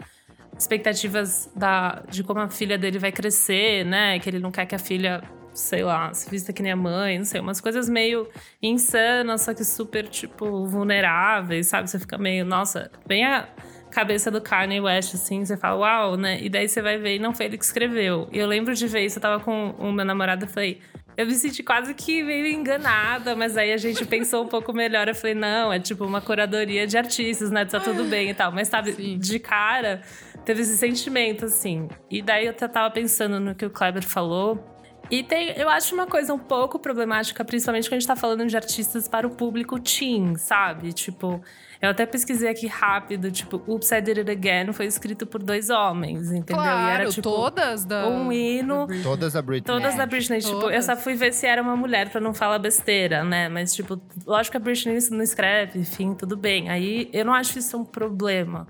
expectativas da, de como a filha dele vai crescer, né? Que ele não quer que a filha, sei lá, se vista que nem a mãe, não sei, umas coisas meio insanas, só que super, tipo, vulneráveis, sabe? Você fica meio, nossa, bem a cabeça do Kanye West, assim, você fala, uau, né? E daí você vai ver, e não foi ele que escreveu. E eu lembro de ver isso, eu tava com o meu namorado e falei. Eu me senti quase que meio enganada, mas aí a gente pensou um pouco melhor. Eu falei, não, é tipo uma curadoria de artistas, né? Tá tudo bem e tal. Mas sabe, Sim. de cara, teve esse sentimento, assim. E daí eu tava pensando no que o Kleber falou. E tem, eu acho uma coisa um pouco problemática, principalmente quando a gente tá falando de artistas para o público teen, sabe? Tipo, eu até pesquisei aqui rápido, tipo, Oops, I Did It Again foi escrito por dois homens, entendeu? Claro, e era tipo todas da. um hino, da. Todas a Britney. Todas É, da Britney, tipo, eu todas. só fui ver se era uma mulher pra não falar besteira, né? Mas, tipo, lógico que a Britney não escreve, enfim, tudo bem. Aí eu não acho isso um problema.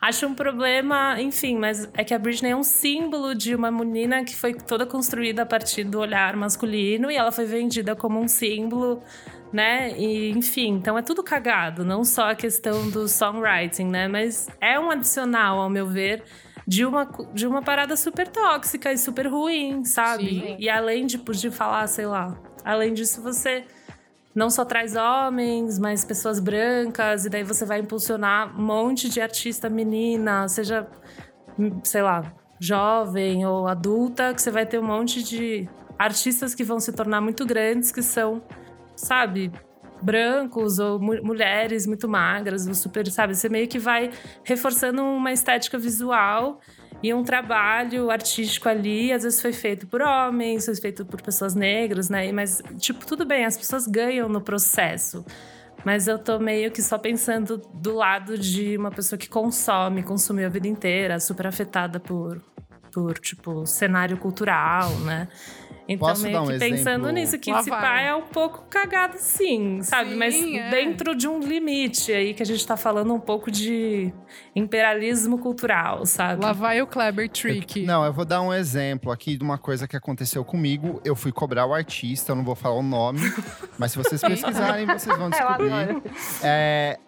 Acho um problema, enfim, mas é que a Britney é um símbolo de uma menina que foi toda construída a partir do olhar masculino e ela foi vendida como um símbolo. Né? E, enfim, então é tudo cagado, não só a questão do songwriting, né? Mas é um adicional, ao meu ver, de uma, de uma parada super tóxica e super ruim, sabe? Sim. E além de, de falar, sei lá, além disso, você não só traz homens, mas pessoas brancas, e daí você vai impulsionar um monte de artista menina, seja, sei lá, jovem ou adulta, que você vai ter um monte de artistas que vão se tornar muito grandes, que são, sabe, brancos ou mu- mulheres muito magras, ou super, sabe? Você meio que vai reforçando uma estética visual e um trabalho artístico ali, às vezes foi feito por homens, foi feito por pessoas negras, né? Mas, tipo, tudo bem, as pessoas ganham no processo. Mas eu tô meio que só pensando do lado de uma pessoa que consome, consumiu a vida inteira, super afetada por, por tipo, cenário cultural, né? Então, Posso meio dar um que pensando exemplo? nisso, que Lá esse vai. pai é um pouco cagado sim, sabe? Sim, Mas é. dentro de um limite aí que a gente tá falando um pouco de imperialismo cultural, sabe? Lá vai o Kleber Trick. Não, eu vou dar um exemplo aqui de uma coisa que aconteceu comigo. Eu fui cobrar o artista, eu não vou falar o nome, mas se vocês pesquisarem, vocês vão descobrir. É,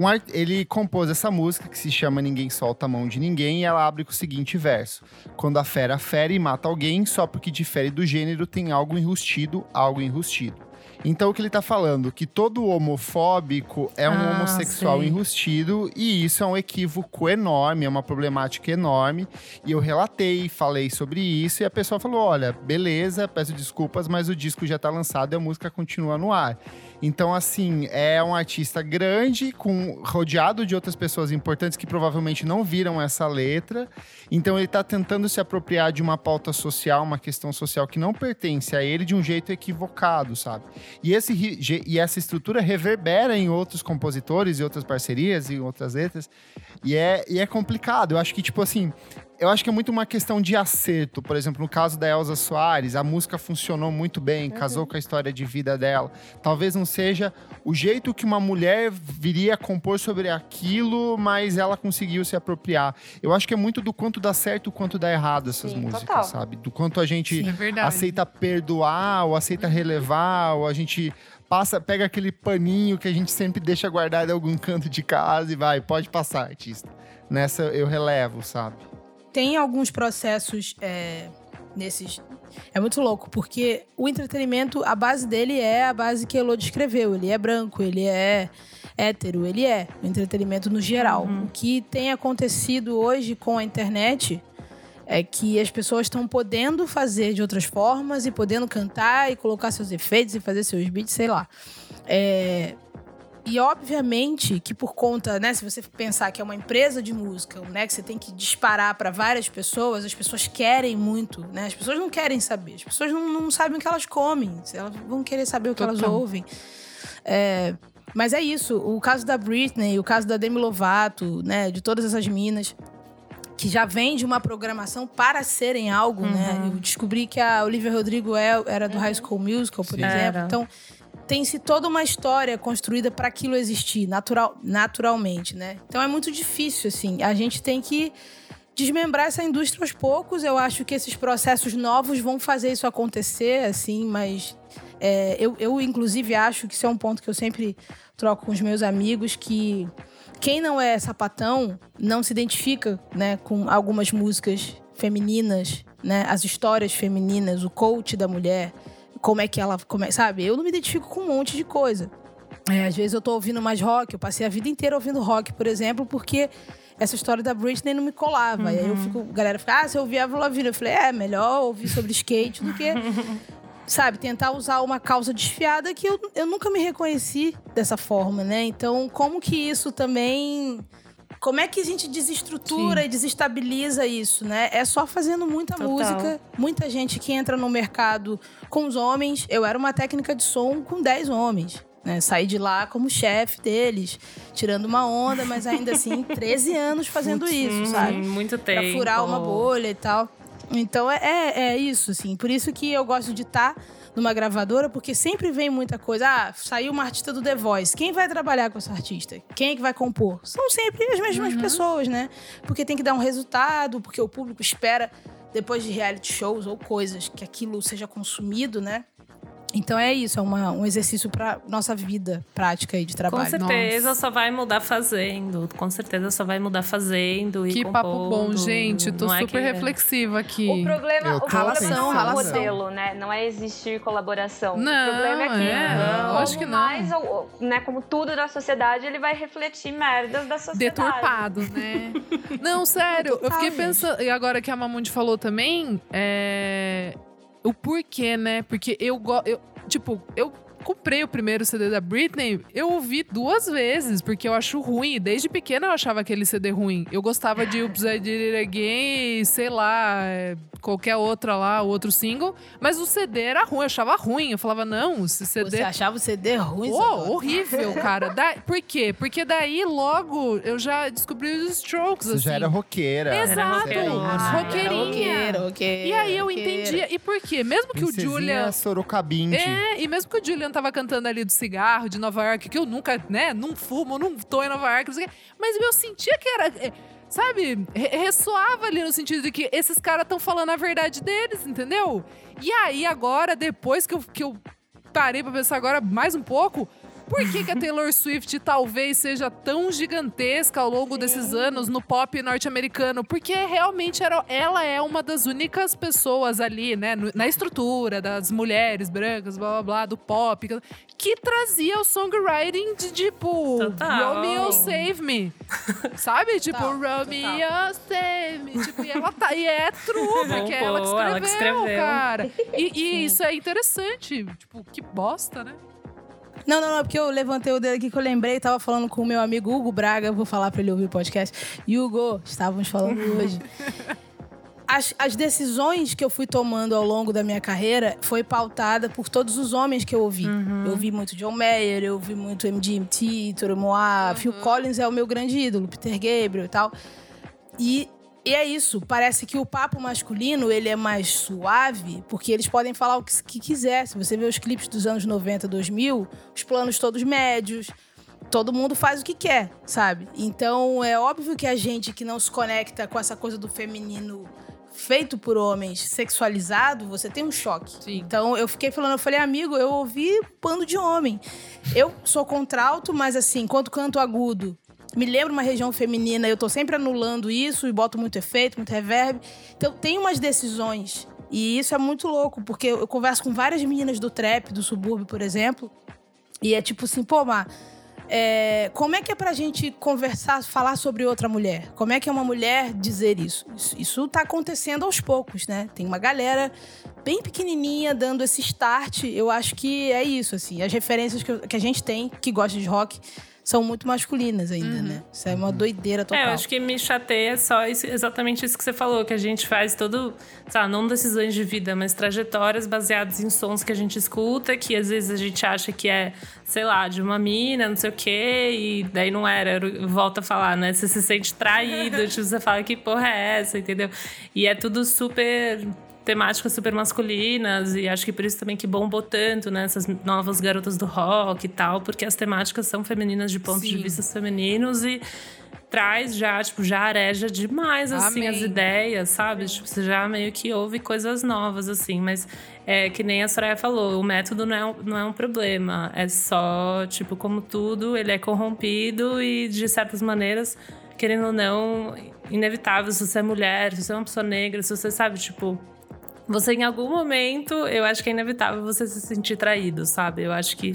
um art- ele compôs essa música que se chama Ninguém Solta a Mão de Ninguém e ela abre com o seguinte verso: Quando a fera fere e mata alguém, só porque difere do gênero tem algo enrustido, algo enrustido. Então o que ele tá falando? Que todo homofóbico é um Ah, homossexual sei. enrustido e isso é um equívoco enorme, é uma problemática enorme. E eu relatei, falei sobre isso e a pessoa falou: olha, beleza, peço desculpas, mas o disco já tá lançado e a música continua no ar. Então, assim, é um artista grande, com rodeado de outras pessoas importantes que provavelmente não viram essa letra. Então, ele tá tentando se apropriar de uma pauta social, uma questão social que não pertence a ele de um jeito equivocado, sabe? E, esse, e essa estrutura reverbera em outros compositores e outras parcerias e outras letras. E é, e é complicado. Eu acho que, tipo assim, eu acho que é muito uma questão de acerto. Por exemplo, no caso da Elza Soares, a música funcionou muito bem, casou com a história de vida dela. Talvez não seja o jeito que uma mulher viria a compor sobre aquilo, mas ela conseguiu se apropriar. Eu acho que é muito do quanto dá certo e o quanto dá errado essas Sim, músicas, total. sabe? Do quanto a gente É verdade. aceita perdoar, ou aceita relevar, ou a gente passa, pega aquele paninho que a gente sempre deixa guardado em algum canto de casa e vai, pode passar, artista. Nessa eu relevo, sabe? Tem alguns processos é, nesses. É muito louco, porque o entretenimento, a base dele é a base que Elô descreveu. Ele é branco, ele é hétero, ele é o entretenimento no geral. O que tem acontecido hoje com a internet é que as pessoas estão podendo fazer de outras formas e podendo cantar e colocar seus efeitos e fazer seus beats, sei lá. É, e obviamente que por conta, né, se você pensar que é uma empresa de música, né, que você tem que disparar para várias pessoas, as pessoas querem muito, né? As pessoas não querem saber, as pessoas não, não sabem o que elas comem, elas vão querer saber o que elas Total. ouvem. É, mas é isso, o caso da Britney, o caso da Demi Lovato, né, de todas essas minas que já vem de uma programação para serem algo, né? Eu descobri que a Olivia Rodrigo é- era do High School Musical, por Sim. exemplo. Era. Então, tem-se toda uma história construída para aquilo existir natural, naturalmente, né? Então é muito difícil, assim. A gente tem que desmembrar essa indústria aos poucos. Eu acho que esses processos novos vão fazer isso acontecer, assim, mas é, eu, eu, inclusive, acho que isso é um ponto que eu sempre troco com os meus amigos, que quem não é sapatão não se identifica, né, com algumas músicas femininas, né, as histórias femininas, o coach da mulher, como é que ela, como é- sabe? Eu não me identifico com um monte de coisa. É, às vezes eu tô ouvindo mais rock, eu passei a vida inteira ouvindo rock, por exemplo, porque essa história da Britney não me colava. E aí eu fico, a galera fica, ah, você ouvia Avril Lavigne. Eu falei, é, melhor ouvir sobre skate do que, sabe, tentar usar uma causa desfiada que eu, eu nunca me reconheci dessa forma, né? Então, como que isso também... Como é que a gente desestrutura e desestabiliza isso, né? É só fazendo muita Total. música, muita gente que entra no mercado com os homens. Eu era uma técnica de som com 10 homens. Né? Saí de lá como chefe deles, tirando uma onda, mas ainda assim, 13 anos fazendo isso, sabe? Hum, muito tempo. Pra furar uma bolha e tal. Então é, é, é isso, assim. Por isso que eu gosto de estar numa gravadora, porque sempre vem muita coisa. Ah, saiu uma artista do The Voice. Quem vai trabalhar com essa artista? Quem é que vai compor? São sempre as mesmas pessoas, né? Porque tem que dar um resultado, porque o público espera, depois de reality shows ou coisas, que aquilo seja consumido, né? Então é isso, é uma- um exercício para nossa vida prática aí de Com trabalho. certeza só vai mudar fazendo. Com certeza só vai mudar fazendo e Que papo bom, compondo. gente. Tô Não é super que- reflexiva aqui. O problema, Eu o problema Ralação, não é o ralação. modelo, né? Não é existir colaboração. Não, o problema é que, é, como lógico que não. mais, né, como tudo da sociedade, ele vai refletir merdas da sociedade. Deturpado, né? Não, sério, eu fiquei pensando. E agora que a Mamundi falou também, é. O porquê, né? Porque eu gosto. Tipo, eu comprei o primeiro CD da Britney, eu ouvi duas vezes, porque eu acho ruim. Desde pequena eu achava aquele CD ruim. Eu gostava de Oops, I Did It Again, sei lá, é, qualquer outra lá, outro single. Mas o CD era ruim, eu achava ruim. Eu falava, não, esse CD... Você achava o CD ruim? Isadora? horrível, cara. Da- Por quê? Porque daí logo eu já descobri os Strokes, Você assim. já era roqueira. Exato. Era Ah, roqueirinha. era roqueira, roqueira, E aí eu roqueira. entendia. E por quê? Mesmo que o Princesinha Julian. Sorocabinte. É, e mesmo que o Tava cantando ali do cigarro de Nova York, que eu nunca, né, não fumo, não tô em Nova York, não sei o quê, mas eu sentia que era. é, Sabe, re- ressoava ali no sentido de que esses caras estão falando a verdade deles, entendeu? E aí, agora, depois que eu, que eu parei pra pensar agora mais um pouco, por que, que a Taylor Swift talvez seja tão gigantesca ao longo desses anos no pop norte-americano? Porque realmente era, ela é uma das únicas pessoas ali, né, na estrutura das mulheres brancas, blá blá blá, do pop, que- que trazia o songwriting de tipo Total. Romeo Save Me. Sabe? Tipo, Total, Romeo Save Me. Tipo, e ela tá. E é true, porque é ela que escreveu, ela que escreveu. cara. E, e isso é interessante. Tipo, que bosta, né? Não, não, não, porque eu levantei o dedo aqui que eu lembrei, tava falando com o meu amigo Hugo Braga, vou falar pra ele ouvir o podcast. E Hugo, estávamos falando hoje. As, as decisões que eu fui tomando ao longo da minha carreira foi pautada por todos os homens que eu ouvi. Eu ouvi muito John Mayer, eu ouvi muito MGMT, Toro Moa, Phil Collins é o meu grande ídolo, Peter Gabriel e tal. E, e é isso, parece que o papo masculino ele é mais suave, porque eles podem falar o que, que quiser. Se você vê os clipes dos anos 90, 2000, os planos todos médios, todo mundo faz o que quer, sabe? Então é óbvio que a gente que não se conecta com essa coisa do feminino feito por homens, sexualizado, você tem um choque. Sim. Então eu fiquei falando, eu falei, amigo, eu ouvi bando de homem. Eu sou contralto, mas assim, quanto canto agudo, me lembra uma região feminina, eu tô sempre anulando isso e boto muito efeito, muito reverb. Então tem umas decisões. E isso é muito louco, porque eu converso com várias meninas do trap, do subúrbio, por exemplo, e é tipo assim, pô, Mar, é, como é que é pra gente conversar, falar sobre outra mulher? Como é que é uma mulher dizer isso? Isso, isso tá acontecendo aos poucos, né? Tem uma galera bem pequenininha dando esse start. Eu acho que é isso, assim. As referências que, que a gente tem, que gosta de rock, são muito masculinas ainda, né? Isso é uma doideira total. É, eu acho que me chateia só isso- exatamente isso que você falou, que a gente faz todo, sabe, não decisões de vida, mas trajetórias baseadas em sons que a gente escuta, que às vezes a gente acha que é, sei lá, de uma mina, não sei o quê, e daí não era. Eu volto a falar, né? Você se sente traído, tipo, você fala que porra é essa, entendeu? E é tudo super temáticas super masculinas e acho que por isso também que bombou tanto, né? Essas novas garotas do rock e tal, porque as temáticas são femininas de pontos de vista femininos e traz já, tipo, já areja demais, assim, Amém. as ideias, sabe? Tipo, você já meio que ouve coisas novas, assim, mas é que nem a Soraya falou, o método não é, um- não é um problema, é só, tipo, como tudo, ele é corrompido e, de certas maneiras, querendo ou não, inevitável, se você é mulher, se você é uma pessoa negra, se você sabe, tipo, você em algum momento, eu acho que é inevitável você se sentir traído, sabe? Eu acho que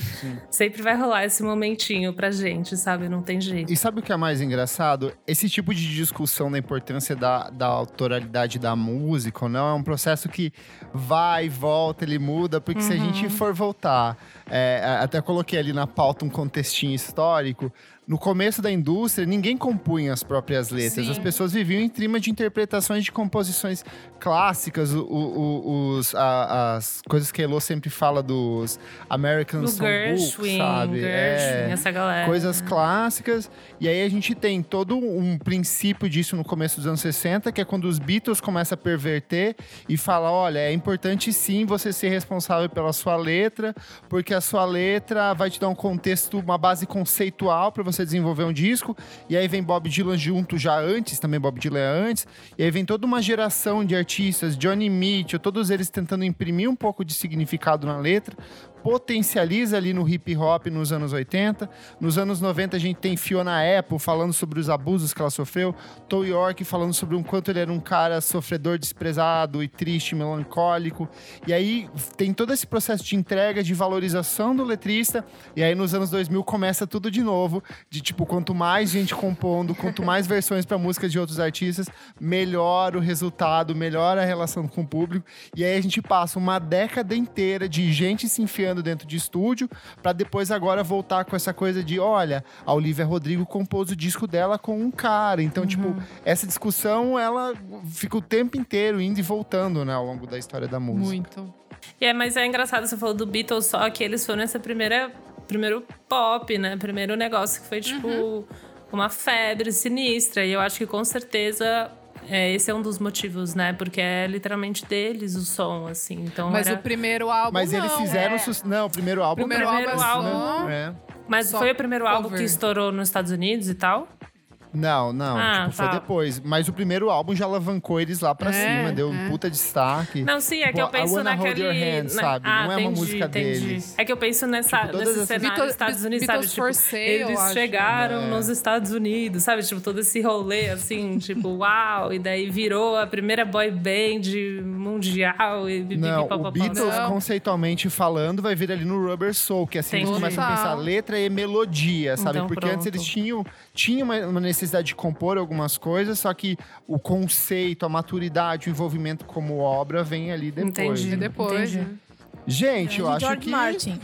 sempre vai rolar esse momentinho pra gente, sabe? Não tem jeito. E sabe o que é mais engraçado? Esse tipo de discussão da importância da, da autoralidade da música ou não é um processo que vai e volta, ele muda, porque se a gente for voltar, é, até coloquei ali na pauta um contextinho histórico. No começo da indústria, ninguém compunha as próprias letras. Sim. As pessoas viviam em trima de interpretações de composições clássicas. O- o- os, a- as coisas que a Elo sempre fala dos American Do Songbook, sabe? Gershwin, essa galera. coisas clássicas. E aí a gente tem todo um princípio disso no começo dos anos 60, que é quando os Beatles começam a perverter e falar: olha, é importante sim você ser responsável pela sua letra, porque a sua letra vai te dar um contexto, uma base conceitual para você desenvolver um disco. E aí vem Bob Dylan junto já antes, também Bob Dylan é antes. E aí vem toda uma geração de artistas, Johnny Mitchell, todos eles tentando imprimir um pouco de significado na letra potencializa ali no hip hop nos anos 80. Nos anos 90 a gente tem Fiona Apple falando sobre os abusos que ela sofreu, Tom York falando sobre o quanto ele era um cara sofredor, desprezado e triste, melancólico. E aí tem todo esse processo de entrega, de valorização do letrista. E aí nos anos 2000 começa tudo de novo, de tipo quanto mais gente compondo, quanto mais versões para músicas de outros artistas, melhor o resultado, melhor a relação com o público. E aí a gente passa uma década inteira de gente se enfiando caminhando dentro de estúdio, pra depois agora voltar com essa coisa de, olha, a Olivia Rodrigo compôs o disco dela com um cara. Então, tipo, essa discussão, ela fica o tempo inteiro indo e voltando, né, ao longo da história da música. Muito. E é, mas é engraçado, você falou do Beatles só que eles foram essa primeira. Primeiro pop, né? Primeiro negócio que foi, tipo, uma febre sinistra. E eu acho que com certeza. É, esse é um dos motivos, né? Porque é literalmente deles o som, assim. Então Mas era... o primeiro álbum Mas eles não. fizeram. é. sus- Não, o primeiro álbum. Primeiro pra- álbum é só- É. Mas só foi o primeiro álbum cover. que estourou nos Estados Unidos e tal? Não, não. Ah, tipo, foi tá. depois. Mas o primeiro álbum já alavancou eles lá pra É, cima, deu um é. puta destaque. Não, sim, é que Tipo, eu penso I Wanna Hold naquele... Your Hand, na- sabe? Ah, Não é uma música entendi. deles. É que eu penso nessa, Tipo, nesse essas- cenário Beatles- dos Estados Unidos, Beatles sabe? for Tipo, Sale, eles eu acho. chegaram É. nos Estados Unidos, sabe? Tipo, todo esse rolê, assim, tipo, uau! E daí virou a primeira boy band mundial e bibi, Não, o Beatles, Não. conceitualmente falando, vai vir ali no Rubber Soul, que assim, eles Entendi. começam a pensar letra e melodia, sabe? Então, Porque antes pronto. eles tinham, tinham uma, uma necessidade de compor algumas coisas, só que o conceito, a maturidade, o envolvimento como obra vem ali depois. Entendi. E depois, Entendi. né? Gente, eu acho George que... Martin.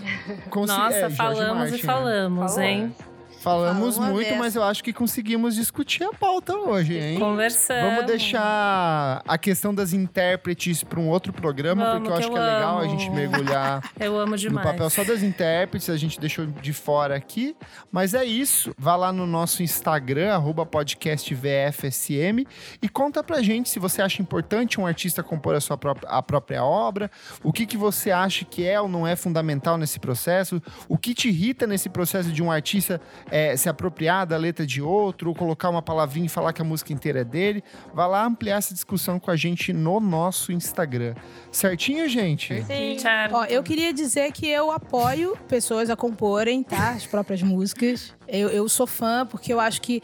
consi- Nossa, é, falamos Martin, e né? falamos, Falou. hein? Falamos Falou muito, mas eu acho que conseguimos discutir a pauta hoje, hein? Conversamos. Vamos deixar a questão das intérpretes para um outro programa, Vamos, porque eu que acho eu que é legal a amo. gente mergulhar Eu amo no demais. papel só das intérpretes, a gente deixou de fora aqui. Mas é isso. Vá lá no nosso Instagram, arroba podcast VFSM, e conta pra gente se você acha importante um artista compor a sua própria, a própria obra, o que, que você acha que é ou não é fundamental nesse processo, o que te irrita nesse processo de um artista eh, se apropriar da letra de outro, ou colocar uma palavrinha e falar que a música inteira é dele. Vá lá ampliar essa discussão com a gente no nosso Instagram. Certinho, gente? Sim. Ó, eu queria dizer que eu apoio pessoas a comporem, tá? As próprias músicas. Eu, eu sou fã, porque eu acho que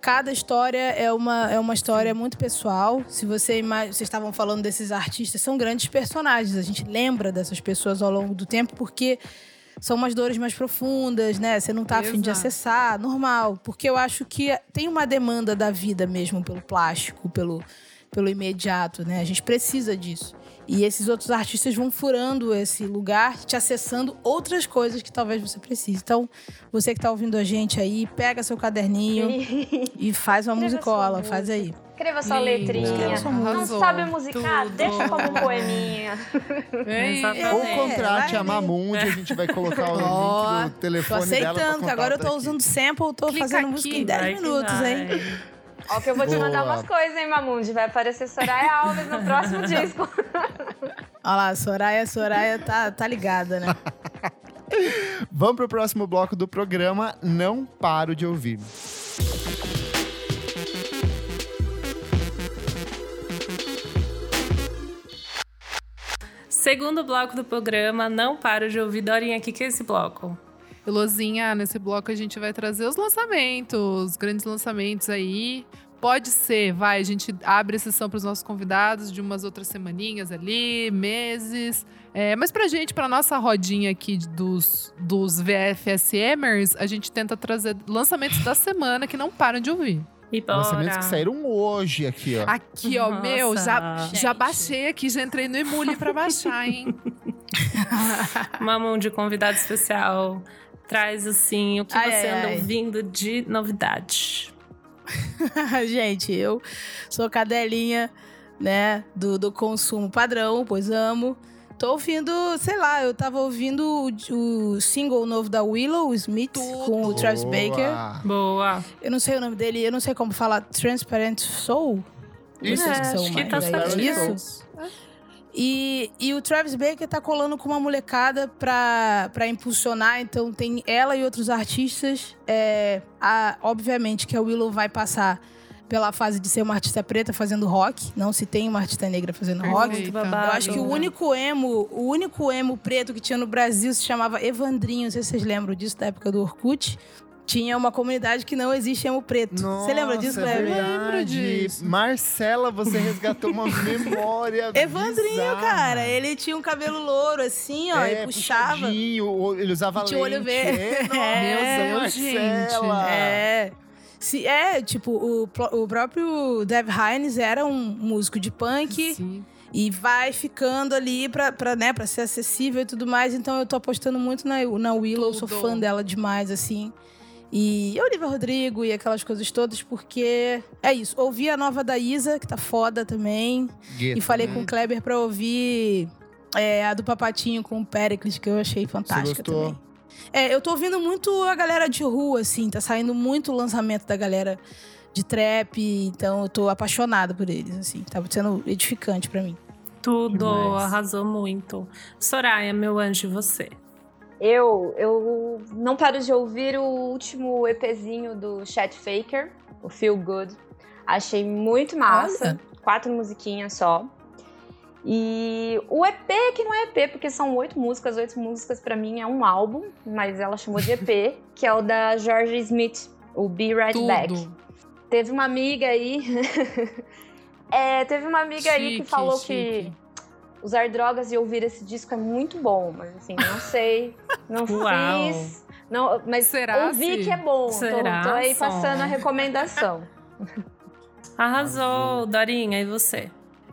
cada história é uma, é uma história muito pessoal. Se você vocês estavam falando desses artistas, são grandes personagens. A gente lembra dessas pessoas ao longo do tempo, porque são umas dores mais profundas, né? Você não tá afim de acessar, normal. Porque eu acho que tem uma demanda da vida mesmo pelo plástico, pelo, pelo imediato, né? A gente precisa disso. E esses outros artistas vão furando esse lugar, te acessando outras coisas que talvez você precise. Então, você que tá ouvindo a gente aí, pega seu caderninho e faz uma Escreva musicola, faz aí. Escreva sua Lindo. letrinha. Sua Não sabe musicar? Tudo. Deixa como um poeminha. É. Ou É, contrate vai a Mamundi, a gente vai colocar o link do Tô telefone dela. pra aceitando, que agora eu tô usando sample, tô Clica fazendo aqui, música em Vai 10 que minutos, hein? Ó, que eu vou te mandar umas coisas, hein, Mamundi? Vai aparecer Soraya Alves no próximo disco. Olha lá, Soraya, Soraya tá, tá ligada, né? Vamos pro próximo bloco do programa. Não paro de ouvir. Segundo bloco do programa, não paro de ouvir. Dorinha, o que, que é esse bloco? Elozinha, nesse bloco a gente vai trazer os lançamentos, grandes lançamentos aí. Pode ser, vai, a gente abre a sessão para os nossos convidados de umas outras semaninhas ali, meses. É, mas pra gente, pra nossa rodinha aqui dos, dos VFSMers, a gente tenta trazer lançamentos da semana que não param de ouvir. E bora. Lançamentos que saíram hoje aqui, ó. Aqui, ó, Nossa, meu, já, já baixei aqui, já entrei no Emule pra baixar, hein? Mamão de convidado especial. Traz, assim, o que Ai, você ai, anda ai. ouvindo de novidade. Gente, eu sou cadelinha, né, do, do consumo padrão, pois amo. Tô ouvindo, sei lá, eu tava ouvindo o, o single novo da Willow Smith com o Travis Boa. Baker. Boa. Eu não sei o nome dele, eu não sei como falar Transparent Soul. Isso, Vocês É, são acho que mais tá aí, certinho. é isso? E, e o Travis Baker tá colando com uma molecada pra, pra impulsionar. Então tem ela e outros artistas. É, a- obviamente que a Willow vai passar pela fase de ser uma artista preta fazendo rock. Não se tem uma artista negra fazendo rock. Babado. Eu acho que o único emo, o único emo preto que tinha no Brasil se chamava Evandrinho. Não sei se vocês lembram disso da época do Orkut. Tinha uma comunidade que não existe emo preto. Você lembra disso, Nossa, é? Lembro disso. Marcela, você resgatou uma memória Evandrinho, bizarra. cara, ele tinha um cabelo louro assim, ó, é, e puxava. ele usava E tinha olho lente. verde. É, nossa, Meu Deus, Marcela. É. Se, é, tipo, o, o próprio Dev Hines era um músico de punk. Sim. E vai ficando ali pra, pra, né, pra ser acessível e tudo mais. Então eu tô apostando muito na, na Willow, sou Tudo. fã dela demais, assim. E Olivia Rodrigo e aquelas coisas todas, porque é isso. Ouvi a nova da Isa, que tá foda também. E falei Hum. com o Kleber pra ouvir é, a do Papatinho com o Pericles, que eu achei fantástica também. É, eu tô ouvindo muito a galera de rua, assim, tá saindo muito o lançamento da galera de trap, então eu tô apaixonada por eles, assim, tá sendo edificante pra mim. Tudo, Demais. arrasou muito. Soraya, meu anjo, e você? Eu, eu não paro de ouvir o último EPzinho do Chat Faker, o Feel Good. Achei muito massa. Quatro musiquinhas só. E o EP, que não é EP, porque são oito músicas, oito músicas pra mim é um álbum, mas ela chamou de EP, que é o da George Smith, o Be Right Back. Tudo. Teve uma amiga aí. é, teve uma amiga aí que Chique, falou chique. que usar drogas e ouvir esse disco é muito bom, mas assim, não sei, não Uau. fiz. Não, mas Será, ouvi que é bom. Tô- Será, Tô, aí Som? passando a recomendação. Arrasou, Dorinha, e você?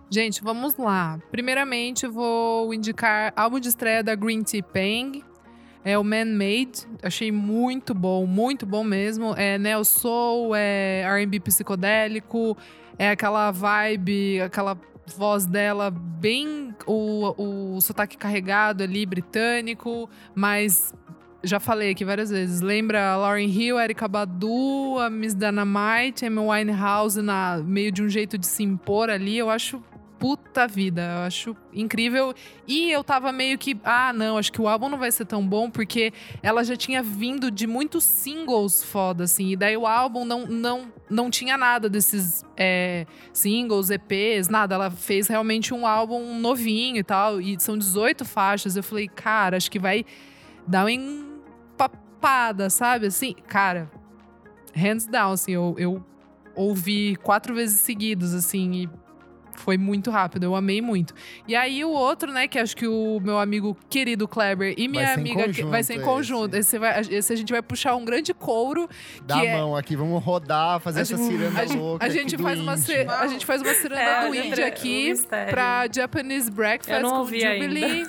Gente, vamos lá. Primeiramente, eu vou indicar álbum de estreia da Green Tea Pang. É o Man Made. Achei muito bom, muito bom mesmo. É neo soul, é R&B psicodélico, é aquela vibe, aquela voz dela bem o, o sotaque carregado ali britânico, mas já falei aqui várias vezes. Lembra a Lauryn Hill, Erika Badu, a Miss Dynamite, Amy Winehouse na meio de um jeito de se impor ali. Eu acho puta vida, eu acho incrível. E eu tava meio que, ah, não, acho que o álbum não vai ser tão bom porque ela já tinha vindo de muitos singles foda assim. E daí o álbum não não não tinha nada desses é, singles, EPs, nada. Ela fez realmente um álbum novinho e tal. E são 18 faixas. Eu falei, cara, acho que vai dar uma empapada, sabe? Assim, cara, hands down, assim, eu, eu ouvi quatro vezes seguidos, assim, e foi muito rápido, eu amei muito. E aí o outro, né, que acho que o meu amigo querido Kleber e minha ser em amiga que- vai ser em conjunto conjunto. Esse, vai, esse a gente vai puxar um grande couro. Dá que a é- mão aqui, vamos rodar, fazer A essa gente- ciranda a gente- louca. A aqui gente, faz uma, a gente faz uma ciranda É, do o indie mistério, aqui mistério. pra Japanese Breakfast Eu não com ouvi ainda. Jubilee.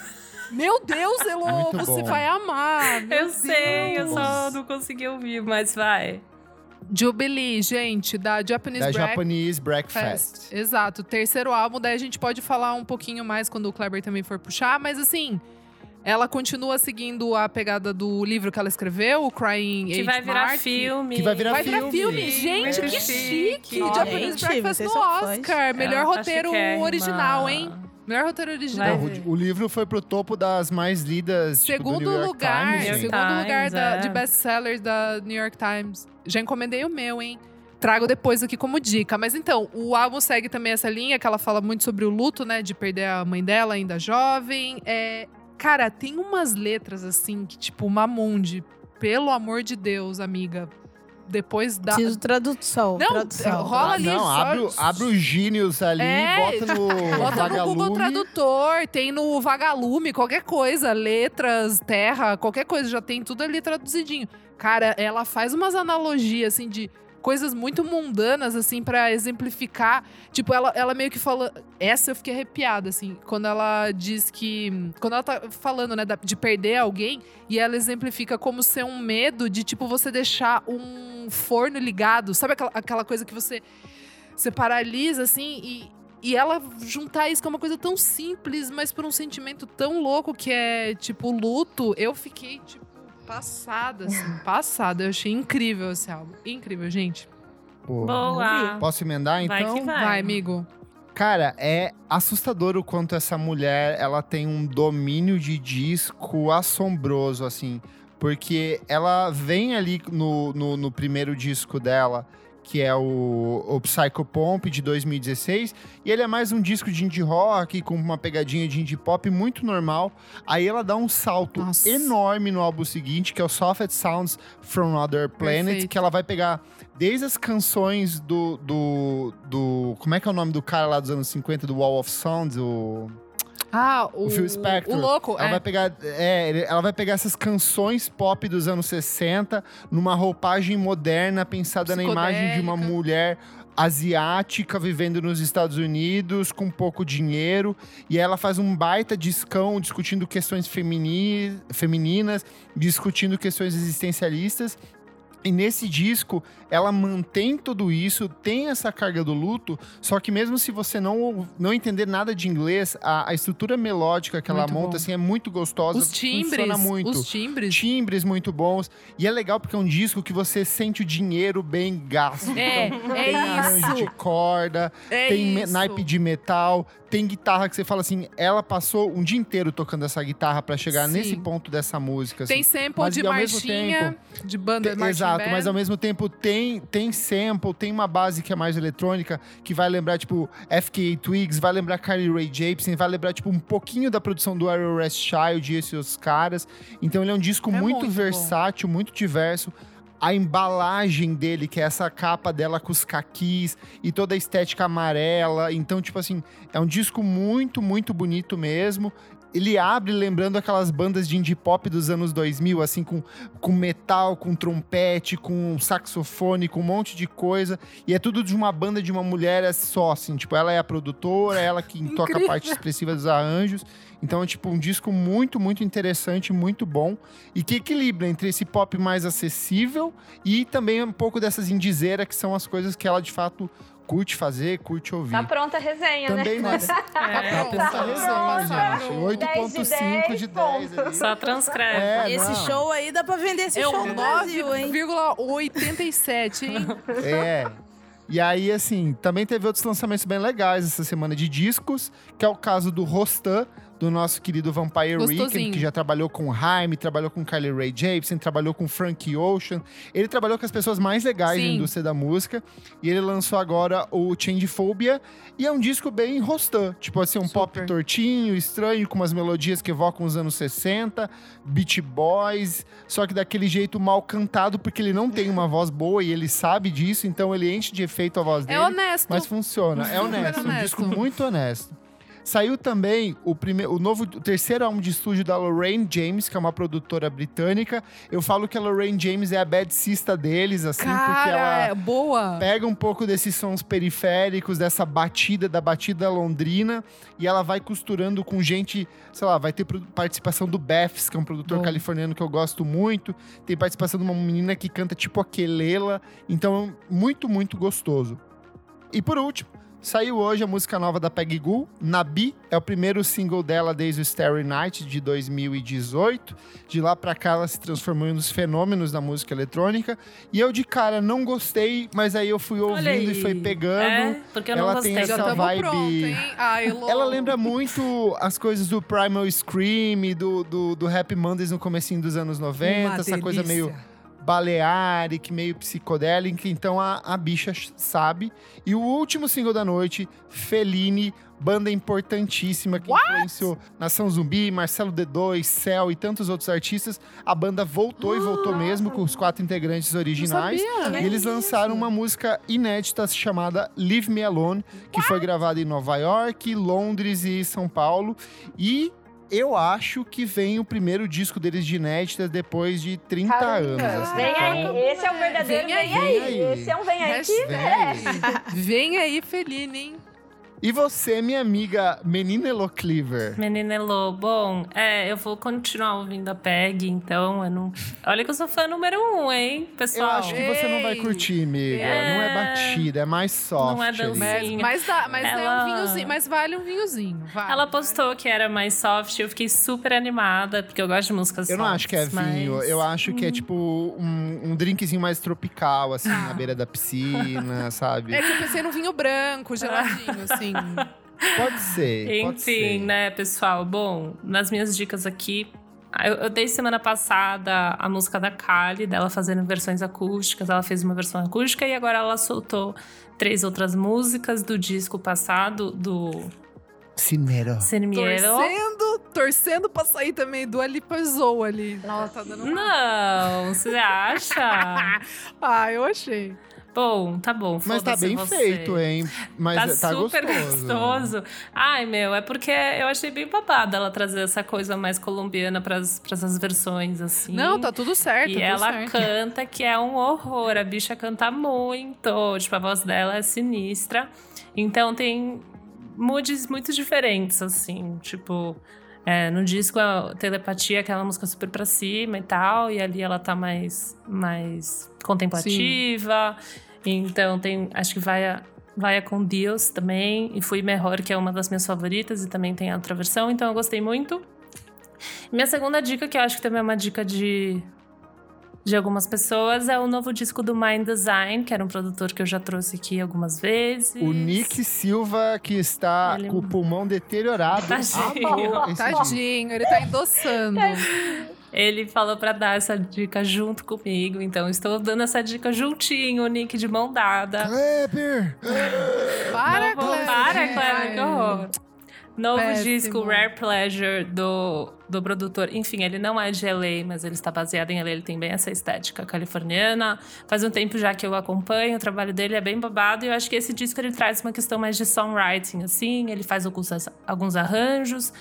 Meu Deus, Elo, Muito você bom. vai amar. meu eu sei, eu Deus. só não consegui ouvir, mas vai. Jubilee, gente, da Japanese Da Breakfast. Japanese Breakfast. Fest. Exato, terceiro álbum, daí a gente pode falar um pouquinho mais quando o Kleber também for puxar, mas assim, ela continua seguindo a pegada do livro que ela escreveu, o Crying Que Age vai virar Mark. filme. Que vai virar Vai virar filme. filme, gente, que chique. Ó, Japanese gente, Breakfast no. Oscar, melhor Ela tá roteiro chiquérrima. original, hein? Melhor roteiro original. Vai Não, o, livro foi pro topo das mais lidas tipo, do Segundo New York lugar, Times, gente. segundo Times, lugar da- é. de best-sellers da New York Times. Já encomendei o meu, hein? Trago depois aqui como dica. Mas então, o álbum segue também essa linha que ela fala muito sobre o luto, né? De perder a mãe dela ainda jovem. É, cara, tem umas letras assim que, tipo, Mamundi, pelo amor de Deus, amiga. Depois da. Preciso tradução. Não, tradução. rola ali, não, só- abre, o- abre o Genius ali, É, bota no Bota no Google vagalume. Tradutor, tem no Vagalume, qualquer coisa, letras, terra, qualquer coisa, já tem tudo ali traduzidinho. Cara, ela faz umas analogias, assim, de coisas muito mundanas, assim, pra exemplificar. Tipo, ela, ela meio que fala. Essa eu fiquei arrepiada, assim, quando ela diz que. Quando ela tá falando, né, de perder alguém, e ela exemplifica como ser um medo de, tipo, você deixar um forno ligado. Sabe aquela, aquela coisa que você. Você paralisa, assim, e, e ela juntar isso com uma coisa tão simples, mas por um sentimento tão louco que é, tipo, luto, eu fiquei, tipo, passada, assim, passada. Eu achei incrível esse álbum. Incrível, gente. Pô, Boa. Posso emendar, Vai então? que vai. Vai, amigo. Cara, é assustador o quanto essa mulher ela tem um domínio de disco assombroso, assim. Porque ela vem ali no, no, no primeiro disco dela, que é o, o Psycho Pomp de 2016, e ele é mais um disco de indie rock com uma pegadinha de indie pop muito normal. Aí ela dá um salto Nossa. enorme no álbum seguinte, que é o Soft Sounds from Other Planet, Perfeito. que ela vai pegar desde as canções do, do, do. Como é que é o nome do cara lá dos anos 50, do Wall of Sound? O. Ah, o, O Phil Spector. O louco, Ela é. vai pegar, é, ela vai pegar essas canções pop dos anos 60 numa roupagem moderna pensada na imagem de uma mulher asiática vivendo nos Estados Unidos com pouco dinheiro e ela faz um baita discão discutindo questões femini- femininas, discutindo questões existencialistas. E nesse disco, ela mantém tudo isso, tem essa carga do luto, só que mesmo se você não, não entender nada de inglês, a, a estrutura melódica que ela Muito monta bom. assim, é muito gostosa, Os timbres, funciona muito. os timbres. Timbres muito bons. E é legal porque é um disco que você sente o dinheiro bem gasto. É, Então, é tem arranjo de isso. corda, É tem isso. naipe de metal, tem guitarra que você fala assim, ela passou um dia inteiro tocando essa guitarra pra chegar Sim. nesse ponto dessa música. Tem assim. sample Mas, de marchinha, de banda Exato, band. mas ao mesmo tempo tem, tem sample, tem uma base que é mais eletrônica, que vai lembrar, tipo, FKA Twigs, vai lembrar Carly Rae Jepsen, vai lembrar, tipo, um pouquinho da produção do Ariel Rest Child e esses caras. Então ele é um disco É muito, muito versátil, muito diverso. A embalagem dele, que é essa capa dela com os caquis e toda a estética amarela. Então, tipo assim, é um disco muito, muito bonito mesmo. Ele abre lembrando aquelas bandas de indie pop dos anos 2000, assim, com, com metal, com trompete, com saxofone, com um monte de coisa. E é tudo de uma banda de uma mulher só, assim. Tipo, ela é a produtora, ela que toca a parte expressiva dos arranjos. Então é, tipo, um disco muito, muito interessante, muito bom. E que equilibra entre esse pop mais acessível e também um pouco dessas indizeiras, que são as coisas que ela, de fato, curte fazer, curte ouvir. Tá pronta a resenha, né? Também nessa. É, Tá pronta a resenha, gente. 10 de 8.5 de 10. 10 ali. Só transcreve. É, Esse não. show aí dá pra vender esse É show um no Brasil, hein? 9,87, hein? É. E aí, assim, também teve outros lançamentos bem legais essa semana de discos, que é o caso do Rostan, do nosso querido Vampire. Weekend, que já trabalhou com Haim, trabalhou com Kylie Ray Jepsen, trabalhou com Frank Ocean. Ele trabalhou com as pessoas mais legais da Sim. indústria da música. E ele lançou agora o Changephobia. E é um disco bem Rostan. Tipo assim, um pop Super. tortinho, estranho, com umas melodias que evocam os anos 60, Beach Boys. Só que daquele jeito mal cantado, porque ele não tem uma voz boa e ele sabe disso. Então ele enche de efeito a voz dele. É honesto. Mas funciona, é honesto, um honesto. disco muito honesto. Saiu também o, primeiro, o novo, o terceiro álbum de estúdio da Lorraine James, que é uma produtora britânica. Eu falo que a Lorraine James é a bad sista deles, assim, porque Cara, ela é boa. pega um pouco desses sons periféricos, dessa batida, da batida londrina, e ela vai costurando com gente, sei lá, vai ter participação do Beths, que é um produtor Bom. californiano que eu gosto muito, tem participação de uma menina que canta tipo a Kelela, então muito, muito gostoso. E por último, saiu hoje a música nova da Peggy Goo, Nabi, é o primeiro single dela desde o Starry Night de 2018. De lá pra cá ela se transformou em um dos fenômenos da música eletrônica. E eu de cara não gostei, mas aí eu fui ouvindo e foi pegando. É, porque eu não Ela gostei. tem essa vibe- pronto, hein? Ai. Ela lembra muito as coisas do Primal Scream, do, do, do Happy Mondays no comecinho dos anos 90, Uma essa coisa delícia. meio balearic, meio psicodélica, então a, a bicha sabe. E o último single da noite, Feline, banda importantíssima que influenciou Nação Zumbi, Marcelo D2, Cell e tantos outros artistas. A banda voltou e voltou mesmo com os quatro integrantes originais. sabia. E eles lançaram uma música inédita chamada Leave Me Alone, que foi gravada em Nova York, Londres e São Paulo. E eu acho que vem o primeiro disco deles de inéditas depois de 30 anos. assim. Vem Então, aí, esse é o verdadeiro Vem vem, aí. aí. Vem aí. Esse é um vem aí que vem aí. Vem aí, Feline, hein? E você, minha amiga Menina Elo Cleaver? Menina Elô, bom, é, eu vou continuar ouvindo a PEG, então eu não. Olha que eu sou fã número um, hein, Eu pessoal? acho que você não vai Ei. curtir, amiga. É. Não é batida, é mais soft. Não é dancinha. Mas, mas, mas é Ela- um vinhozinho, mas vale um vinhozinho. Vale, Ela postou que era mais soft, eu fiquei super animada, porque eu gosto de músicas Eu não acho que é vinho, mas- eu acho que é tipo um, um drinkzinho mais tropical, assim, Ah. na beira da piscina, sabe? É que eu pensei num vinho branco, geladinho, assim. Pode ser, pode ser. Enfim, né, pessoal? Bom, nas minhas dicas aqui, eu, eu dei semana passada a música da Kali, dela fazendo versões acústicas. Ela fez uma versão acústica e agora ela soltou três outras músicas do disco passado, do Cineiro. Cinemiero. Torcendo, torcendo pra sair também do Alipazou ali. Nossa, tá dando uma... Não, você acha? Ah, eu achei. Bom, tá bom. Mas tá bem você. feito, hein? Mas Tá, tá, super gostoso. gostoso. Ai, meu, é porque eu achei bem babado ela trazer essa coisa mais colombiana pras, pras as versões, assim. Não, tá tudo certo. E tudo ela certo. canta que é um horror. A bicha canta muito. Tipo, a voz dela é sinistra. Então tem moods muito diferentes, assim. Tipo, é, no disco a Telepatia, aquela música super pra cima e tal. E ali ela tá mais, mais contemplativa. Então tem. Acho que vai a. Vai a com Deus também, e Fui Melhor, que é uma das minhas favoritas, e também tem a outra versão, então eu gostei muito. Minha segunda dica, que eu acho que também é uma dica de, de algumas pessoas, é o novo disco do Mind Design, que era um produtor que eu já trouxe aqui algumas vezes. O Nick Silva, que está Ele- com o pulmão deteriorado. Tadinho. disco. Tadinho, ele tá endossando. Ele falou pra dar essa dica junto comigo, então estou dando essa dica juntinho, o Nick de mão dada. Kleber! Para, Não vou- Kleber. Para, Kleber, que horror. Novo Péssimo. disco Rare Pleasure do, do produtor. Enfim, ele não é de LA, mas ele está baseado em LA. Ele tem bem essa estética californiana. Faz um tempo já que eu acompanho, o trabalho dele é bem babado. E eu acho que esse disco ele traz uma questão mais de songwriting, assim. Ele faz alguns, alguns arranjos.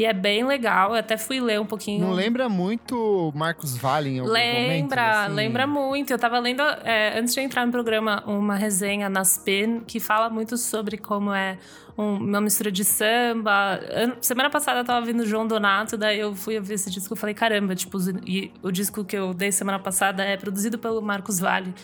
E é bem legal. Eu até fui ler um pouquinho. Não lembra muito Marcos Valle em alguns Lembra, momentos, assim? lembra muito. Eu tava lendo, é, antes de entrar no programa, uma resenha na Spin que fala muito sobre como é um- uma mistura de samba. Semana passada eu tava vendo o João Donato, daí eu fui ouvir esse disco e falei, caramba, tipo, e o disco que eu dei semana passada é produzido pelo Marcos Valle.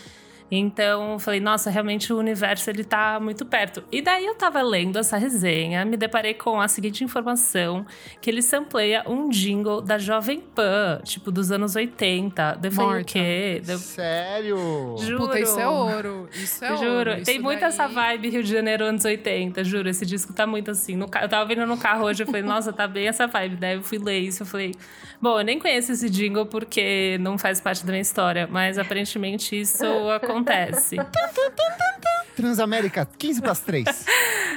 Então, eu falei, nossa, realmente o universo ele tá muito perto. E daí eu tava lendo essa resenha, me deparei com a seguinte informação: que ele sampleia um jingle da Jovem Pan, tipo, dos anos 80. Daí eu falei, o Morta. quê? Daí eu- Sério? Juro. Puta, isso é ouro. Isso é Juro, ouro. tem Isso muito daí- essa vibe Rio de Janeiro anos 80, juro. Esse disco tá muito assim. No ca- eu tava vendo no carro hoje, eu falei, nossa, tá bem essa vibe. Daí eu fui ler isso, eu falei, bom, eu nem conheço esse jingle porque não faz parte da minha história, mas aparentemente isso acontece. Transamérica, 15 para as 3.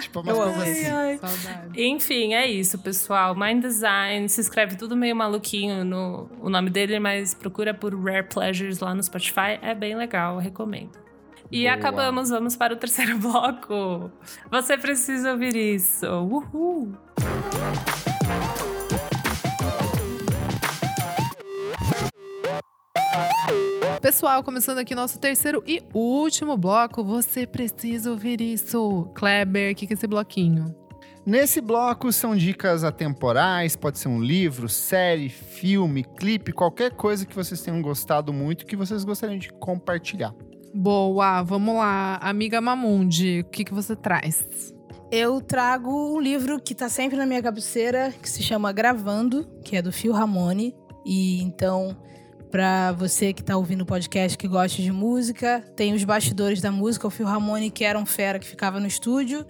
tipo, umas coisas assim. Saudade. Enfim, é isso, pessoal. Mind Design, se escreve tudo meio maluquinho no o nome dele, mas procura por Rare Pleasures lá no Spotify. É bem legal, recomendo. E Boa. acabamos, vamos para o terceiro bloco. Você precisa ouvir isso. Uhul! Pessoal, começando aqui nosso terceiro e último bloco, você precisa ouvir isso. Kleber, o que, que é esse bloquinho? Nesse bloco são dicas atemporais, pode ser um livro, série, filme, clipe, qualquer coisa que vocês tenham gostado muito que vocês gostariam de compartilhar. Boa, vamos lá. Amiga Mamundi, o que, que você traz? Eu trago um livro que tá sempre na minha cabeceira, que se chama Gravando, que é do Phil Ramone. E então, pra você que tá ouvindo o podcast que gosta de música, tem os bastidores da música. O Phil Ramone, que era um fera que ficava no estúdio.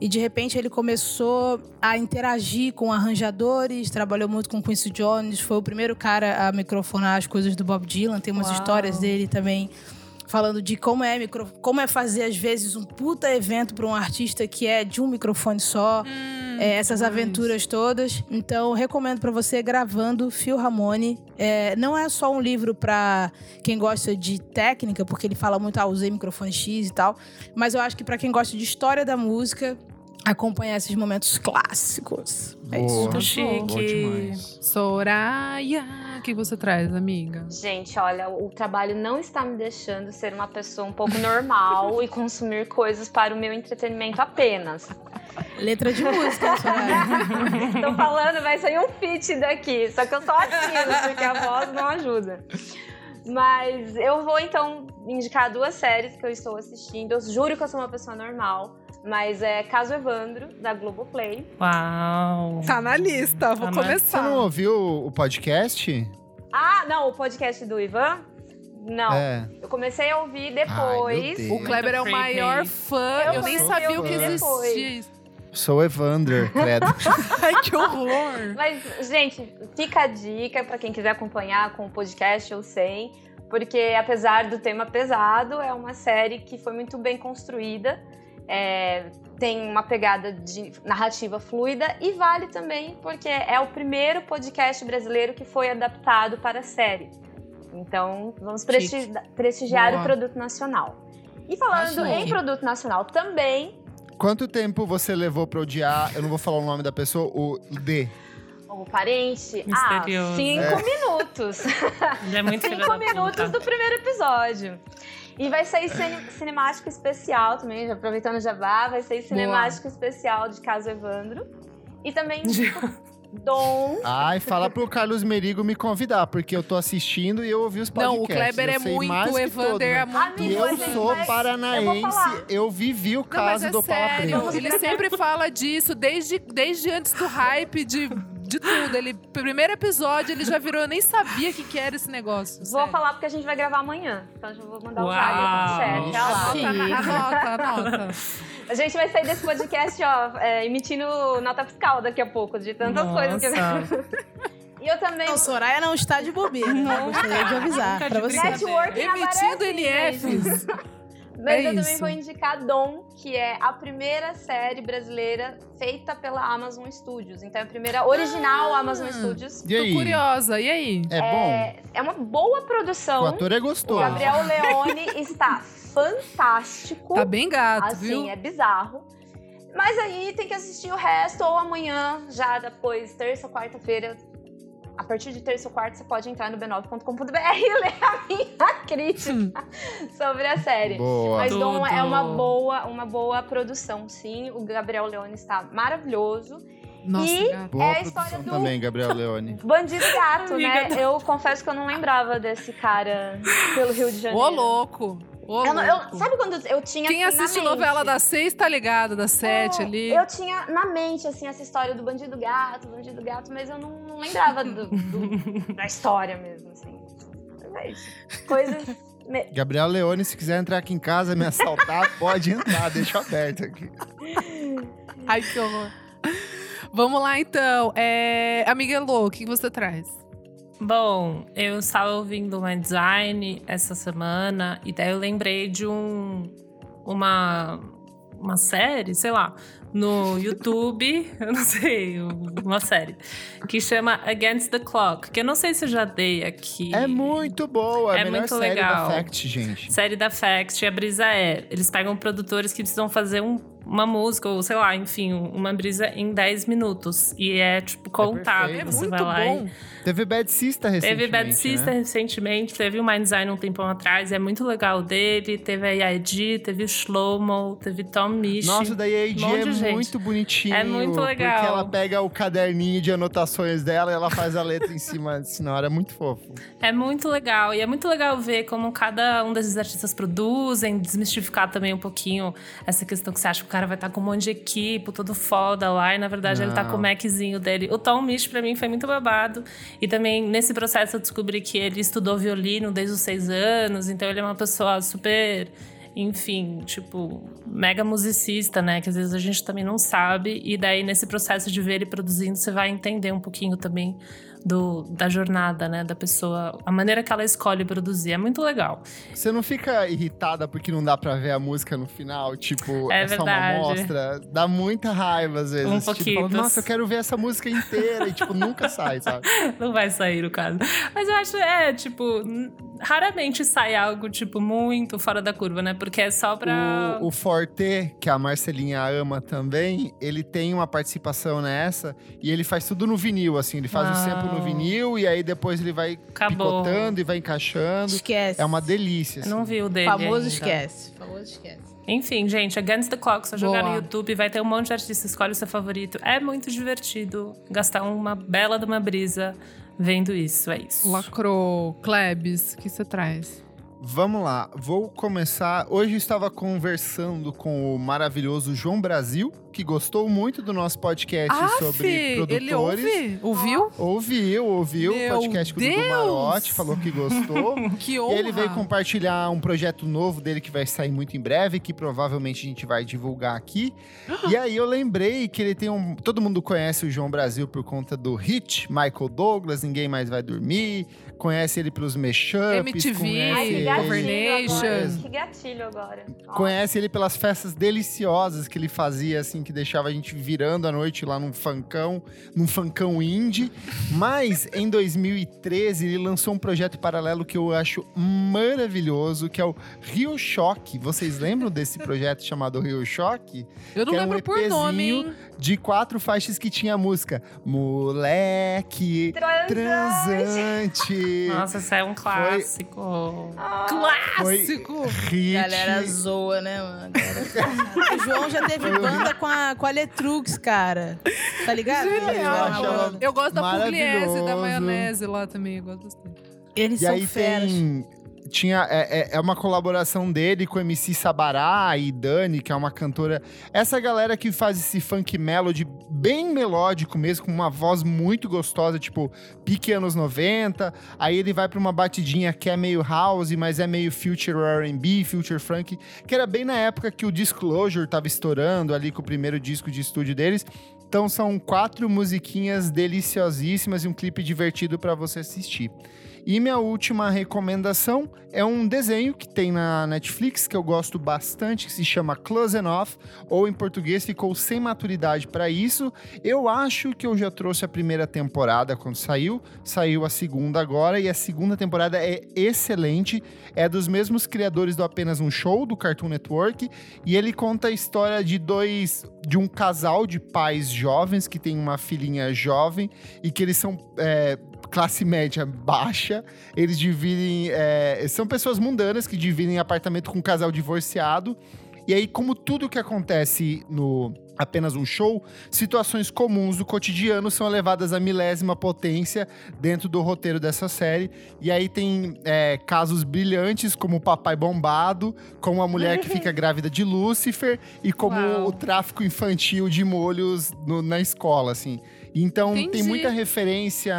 E de repente ele começou a interagir com arranjadores, trabalhou muito com Quincy Jones, foi o primeiro cara a microfonar as coisas do Bob Dylan. Tem umas Uau. histórias dele também falando de como é micro, como é fazer às vezes um puta evento para um artista que é de um microfone só, é, essas aventuras todas. Então recomendo para você gravando Phil Ramone. É, não é só um livro para quem gosta de técnica, porque ele fala muito ah, usei microfone X e tal, mas eu acho que para quem gosta de história da música acompanhar esses momentos clássicos. É isso. Muito Bom chique. demais. Soraya, o que você traz, amiga? Gente, olha, o trabalho não está me deixando ser uma pessoa um pouco normal e consumir coisas para o meu entretenimento apenas. Letra de música, Soraya. Tô falando, vai sair um feat daqui, só que eu só assino, porque a voz não ajuda. Mas eu vou então indicar duas séries que eu estou assistindo. Eu juro que eu sou uma pessoa normal, mas é Caso Evandro, da Globoplay. Uau! Tá na lista, vou Ah, mas Você começar. não ouviu o podcast? Ah, não, o podcast do Ivan? Não. É. Eu comecei a ouvir Ai, depois. Deus. O Kleber é o maior fã. Eu Eu, nem sabia o que existia isso. Sou Evander, credo. Ai, que horror. Mas, gente, fica a dica pra quem quiser acompanhar com o podcast ou sem, porque apesar do tema pesado, é uma série que foi muito bem construída, é, tem uma pegada de narrativa fluida e vale também porque é o primeiro podcast brasileiro que foi adaptado para a série. Então, vamos presti- prestigiar Boa. o produto nacional. E falando Ah, em produto nacional também, Quanto tempo você levou pra odiar, eu não vou falar o nome da pessoa, o D? o parente, Misterioso. ah, cinco É. minutos. Ele é muito cinco minutos do primeiro episódio. E vai sair cine- cinemático especial também, já aproveitando o Jabá, vai sair cinemático especial de Caso Evandro. E também Dom. Ai, fala pro Carlos Merigo me convidar, porque eu tô assistindo e eu ouvi os podcasts. Não, o Kleber eu é muito, o Evander todo, é muito. Amigo, eu sou eu paranaense, falar. eu vivi o Não, mas caso é do sério, ele sempre fala disso, desde, desde antes do hype de, de tudo. Ele, primeiro episódio, ele já virou, eu nem sabia o que, que era esse negócio. Vou sério. falar porque a gente vai gravar amanhã. Então já vou mandar o Uau. Pro chat. Sim. Anota, anota. A gente vai sair desse podcast, ó, é, emitindo nota fiscal daqui a pouco, de tantas coisas que eu... Nossa. E eu também. Não, Soraya não está de bobeira. né? Gostaria de avisar de você. Networking Emitindo é assim. NFs. Mas É eu também isso. vou indicar Dom, que é a primeira série brasileira feita pela Amazon Studios. Então é a primeira original Amazon Studios. E aí? Tô curiosa, e aí? É bom? É, é uma boa O produção. ator é O gostoso. Gabriel Leone está fantástico. Tá bem gato, assim, viu? é bizarro. Mas aí tem que assistir o resto, ou amanhã, já depois, terça, quarta-feira. A partir de terça ou quarta, você pode entrar no b9.com.br e ler a minha crítica sobre a série. Boa. Mas Dom é uma boa, uma boa produção, sim. O Gabriel Leone está maravilhoso. Nossa, e- gato. É a história do- também, Gabriel Leone. Bandido Gato, né? Amiga. Eu confesso que eu não lembrava desse cara pelo Rio de Janeiro. Ô, louco. Ô, Eu eu- louco. sabe quando eu tinha Quem assim, na assiste mente? novela das seis tá ligado, das sete É, ali. Eu tinha na mente, assim, essa história do bandido gato, bandido gato, mas eu não, não lembrava do- do- da história mesmo, assim. Mas é isso. Coisas. Gabriel Leone, se quiser entrar aqui em casa me assaltar, pode entrar, deixa aberto aqui. Ai, que horror. Vamos lá, então. É... Amiga Elô, o que você traz? Bom, eu estava ouvindo uma design essa semana e daí eu lembrei de um uma uma série, sei lá, no YouTube, eu não sei, uma série que chama Against the Clock, que eu não sei se eu já dei aqui. É muito boa, É muito série legal. da Fact, gente. Série da Fact, a brisa é, eles pegam produtores que precisam fazer um- uma música, ou sei lá, enfim, uma brisa em 10 minutos. E é, tipo, contado. perfeito. É Você muito vai lá e bom. Teve Bad Sister recentemente, Teve Bad Sister né? recentemente, teve o Mind Design um tempão atrás, é muito legal dele. Teve a Yaedi, teve o Shlomo, teve Tom Misch. Nossa, daí a AD Um é de gente. muito bonitinho. É muito legal. Porque ela pega o caderninho de anotações dela e ela faz a letra em cima, senão era muito fofo. É muito legal. E é muito legal ver como cada um desses artistas produzem, desmistificar também um pouquinho essa questão que você acha que o cara vai estar com um monte de equipe, todo foda lá, e na verdade ele tá Não. com o Maczinho dele. O Tom Misch, pra mim, foi muito babado. E também nesse processo eu descobri que ele estudou violino desde os seis anos, então ele é uma pessoa super. Enfim, tipo, mega musicista, né? Que às vezes a gente também não sabe. E daí, nesse processo de ver ele produzindo, você vai entender um pouquinho também do, da jornada, né, da pessoa, a maneira que ela escolhe produzir. É muito legal. Você não fica irritada porque não dá pra ver a música no final? Tipo, É é, só uma amostra? Dá muita raiva às vezes. Um tipo, pouquinho. Nossa, eu quero ver essa música inteira. e, tipo, nunca sai, sabe? Não vai sair o caso. Mas eu acho, é, tipo, raramente sai algo, tipo, muito fora da curva, né? Porque é só pra. O, o Forte, que a Marcelinha ama também, ele tem uma participação nessa e ele faz tudo no vinil, assim. Ele faz o sample no vinil e aí depois ele vai Acabou. picotando e vai encaixando. Esquece. É uma delícia. Assim. não vi o dele. Famoso ainda. esquece. Famoso esquece. Enfim, gente, Against the Clock, só jogar Boa. no YouTube, vai ter um monte de artista, escolhe o seu favorito. É muito divertido gastar uma bela de uma brisa vendo isso, é isso. Lacrou, Klebs, o que você traz? Vamos lá, vou começar. Hoje eu estava conversando com o maravilhoso João Brasil, que gostou muito do nosso podcast sobre ele produtores. ouve? Ouviu? Ouviu, ouviu Meu o podcast com o Dudu! Marotti, falou que gostou. Que E honra. ele veio compartilhar um projeto novo dele que vai sair muito em breve, que provavelmente a gente vai divulgar aqui. e aí eu lembrei que ele tem um. Todo mundo conhece o João Brasil por conta do hit Michael Douglas, Ninguém Mais Vai Dormir. Conhece ele pelos mashups. MTV, conhece Ai, que ele- gatilho agora. Que gatilho agora. Ó. Conhece ele pelas festas deliciosas que ele fazia, assim, assim, que deixava a gente virando a noite lá num funkão, num funkão indie. Mas em 2013 ele lançou um projeto paralelo que eu acho maravilhoso, que é o Rio Choque. Vocês lembram desse projeto chamado Rio Choque? Eu não que é lembro um por nome, hein? De quatro faixas que tinha a música Moleque Transante. Nossa, isso é um clássico. Clássico! Hit. Galera zoa, né, mano? Galera- o João já teve banda com a, com a Letrux, cara. Tá ligado? Genial. Eu. Eu gosto da pugliese, da maionese lá também. Eu gosto bastante. Eles E são aí feras. tem. Tinha, é, é- é uma colaboração dele com MC Sabará e Dani, que é uma cantora. Essa galera que faz esse funk melody bem melódico mesmo, com uma voz muito gostosa, tipo pique anos 90. Aí ele vai pra uma batidinha que é meio house, mas é meio future R&B, future funk, que era bem na época que o Disclosure tava estourando ali com o primeiro disco de estúdio deles. Então são quatro musiquinhas deliciosíssimas e um clipe divertido pra você assistir. E minha última recomendação é um desenho que tem na Netflix que eu gosto bastante, que se chama Close Enough, ou em português ficou sem maturidade para isso. Eu acho que eu já trouxe a primeira temporada quando saiu, saiu a segunda agora e a segunda temporada é excelente. É dos mesmos criadores do Apenas um Show do Cartoon Network e ele conta a história de dois de um casal de pais jovens que tem uma filhinha jovem e que eles são é, classe média baixa. Eles dividem. é, são pessoas mundanas que dividem apartamento com um casal divorciado. E aí, como tudo que acontece no apenas um show, situações comuns do cotidiano são levadas à milésima potência dentro do roteiro dessa série. E aí tem é, casos brilhantes, como o papai bombado, como a mulher que fica grávida de Lúcifer e como Uau. o tráfico infantil de molhos no- na escola, assim. Então tem Entendi. muita referência.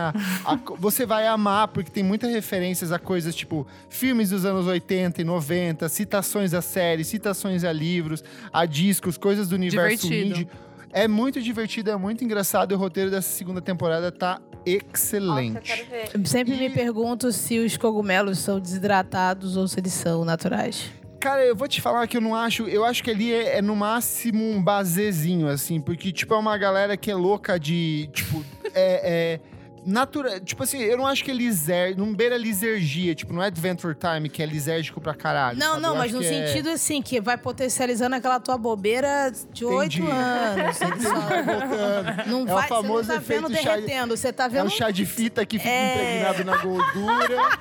a você vai amar, porque tem muitas referências a coisas tipo filmes dos anos 80 e 90, citações a séries, citações a livros, a discos, coisas do universo Divertido. indie. É muito divertido, é muito engraçado e o roteiro dessa segunda temporada tá Nossa, eu excelente. quero ver. Eu sempre me E- pergunto se os cogumelos são desidratados ou se eles são naturais. Cara, eu vou te falar que eu não acho. Eu acho que ali é, é no máximo um basezinho, assim, porque, tipo, é uma galera que é louca de. Tipo, é. é Natura, tipo assim, eu não acho que é liser, não beira lisergia, tipo, não é Adventure Time que é lisérgico pra caralho. Não, sabe? não, Eu mas no é- sentido assim, que vai potencializando aquela tua bobeira de oito anos. Só-. Não É o vai, famoso você não tá vendo efeito chá- derretendo, você tá É vendo o chá de fita que fica É. impregnado na gordura.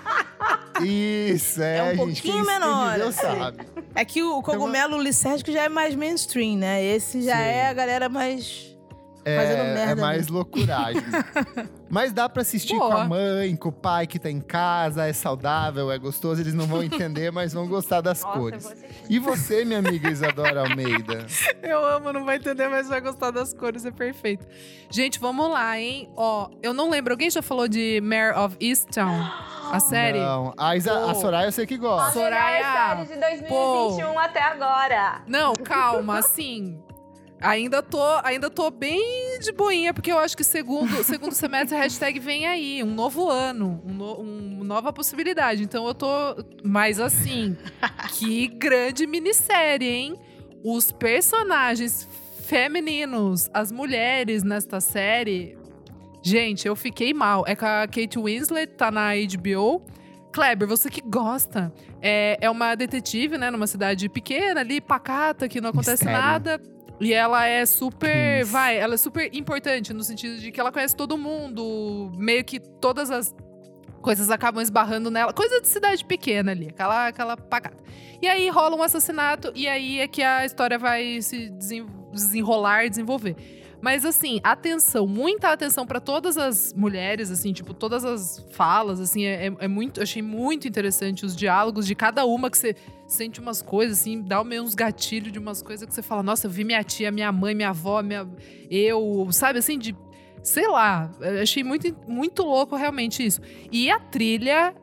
Isso, é, É um pouquinho menor, viveu assim. sabe. É que o cogumelo licérgico já é mais mainstream, né? Esse já Sim. é a galera mais É, merda. é mais ali. loucuragem. Mas dá pra assistir Boa. com a mãe, com o pai que tá em casa, é saudável, é gostoso. Eles não vão entender, mas vão gostar das Nossa, cores. E você, minha amiga Isadora Almeida? Eu amo, não vai entender, mas vai gostar das cores, é perfeito. Gente, vamos lá, hein? Ó, eu não lembro, alguém já falou de Mare of Easttown? A série? Não, a, Isa, a Pô. Soraya eu sei que gosta. Soraya, A melhor série de 2021 até agora. Não, calma, assim. Ainda tô, ainda tô bem de boinha, porque eu acho que segundo, segundo semestre a hashtag vem aí, um novo ano, um no- uma nova possibilidade. Então eu tô. Mas assim, que grande minissérie, hein? Os personagens femininos, as mulheres nesta série. Gente, eu fiquei mal. É com a Kate Winslet, tá na HBO. Kleber, você que gosta. É, é uma detetive, né? Numa cidade pequena ali, pacata, que não acontece Mistério. nada. E ela é super. Crimes. Vai, ela é super importante no sentido de que ela conhece todo mundo. Meio que todas as coisas acabam esbarrando nela. Coisa de cidade pequena ali, aquela, aquela pacata. E aí rola um assassinato, e aí é que a história vai se desen- desenrolar e desenvolver. Mas assim, atenção, muita atenção pra todas as mulheres, assim, tipo, todas as falas, assim, é, é- é muito, eu achei muito interessante os diálogos de cada uma que você sente umas coisas, assim, dá meio uns gatilhos de umas coisas que você fala, nossa, eu vi minha tia, minha mãe, minha avó, minha, eu, sabe, assim, de, sei lá, achei muito, muito louco realmente isso. E a trilha